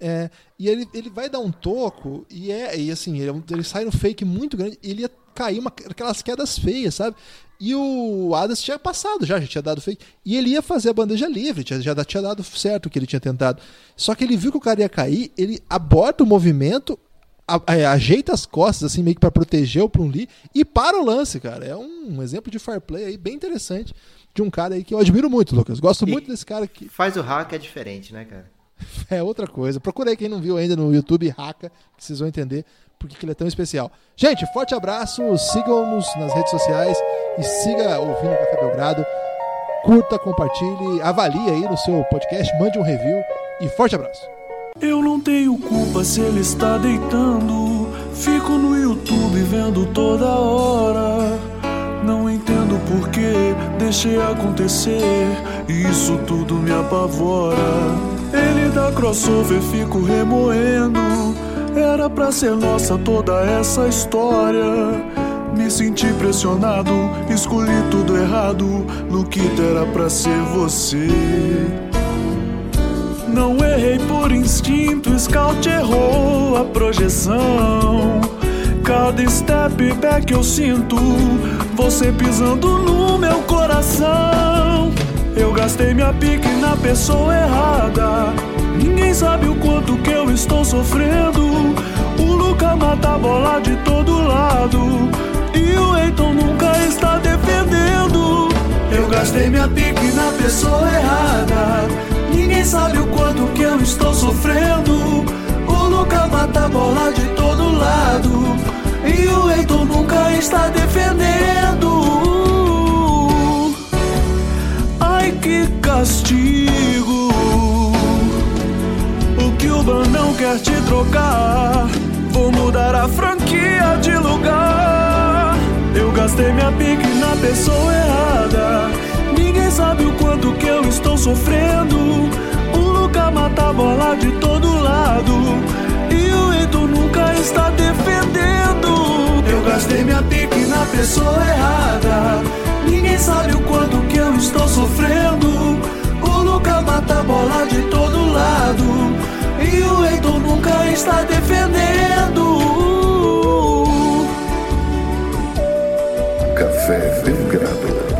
[SPEAKER 2] é, e ele, ele vai dar um toco e é e assim, ele, ele sai no fake muito grande ele ia cair uma, aquelas quedas feias, sabe? E o Adams tinha passado já, já tinha dado fake. E ele ia fazer a bandeja livre, tinha, já tinha dado certo o que ele tinha tentado. Só que ele viu que o cara ia cair, ele aborta o movimento, a, a, ajeita as costas, assim, meio que pra proteger o Plum Lee, e para o lance, cara. É um, um exemplo de fair play aí bem interessante de um cara aí que eu admiro muito, Lucas. Gosto
[SPEAKER 3] E
[SPEAKER 2] muito desse cara que.
[SPEAKER 3] Faz o hack é diferente, né, cara?
[SPEAKER 2] É outra coisa. Procurei quem não viu ainda no YouTube, Raca, que vocês vão entender por que ele é tão especial. Gente, forte abraço, sigam-nos nas redes sociais e siga ouvindo o Café Belgrado. Curta, compartilhe, avalie aí no seu podcast, mande um review e forte abraço.
[SPEAKER 5] Eu não tenho culpa se ele está deitando. Fico no YouTube vendo toda hora. Não entendo por que deixei acontecer. Isso tudo me apavora. Ele dá crossover, fico remoendo. Era pra ser nossa toda essa história. Me senti pressionado, escolhi tudo errado. Luquita era pra ser você. Não errei por instinto, Scout errou a projeção. Cada step back eu sinto você pisando no meu coração. Eu gastei minha pique na pessoa errada. Ninguém sabe o quanto que eu estou sofrendo. O Luca mata a bola de todo lado. E o Eiton nunca está defendendo. Eu gastei minha pique na pessoa errada. Ninguém sabe o quanto que eu estou sofrendo. O Luca mata a bola de todo lado. E o Eiton nunca está defendendo. Ai que castigo. O Cuban não quer te trocar. Vou mudar a franquia de lugar. Eu gastei minha pique na pessoa errada. Ninguém sabe o quanto que eu estou sofrendo. O Luca mata a bola de todo lado. E o Eito nunca está defendendo. Eu gastei minha pique na pessoa errada. Ninguém sabe o quanto que eu estou sofrendo. O Luca mata a bola de todo lado. E o Eito nunca está defendendo.
[SPEAKER 1] Café Belgrado.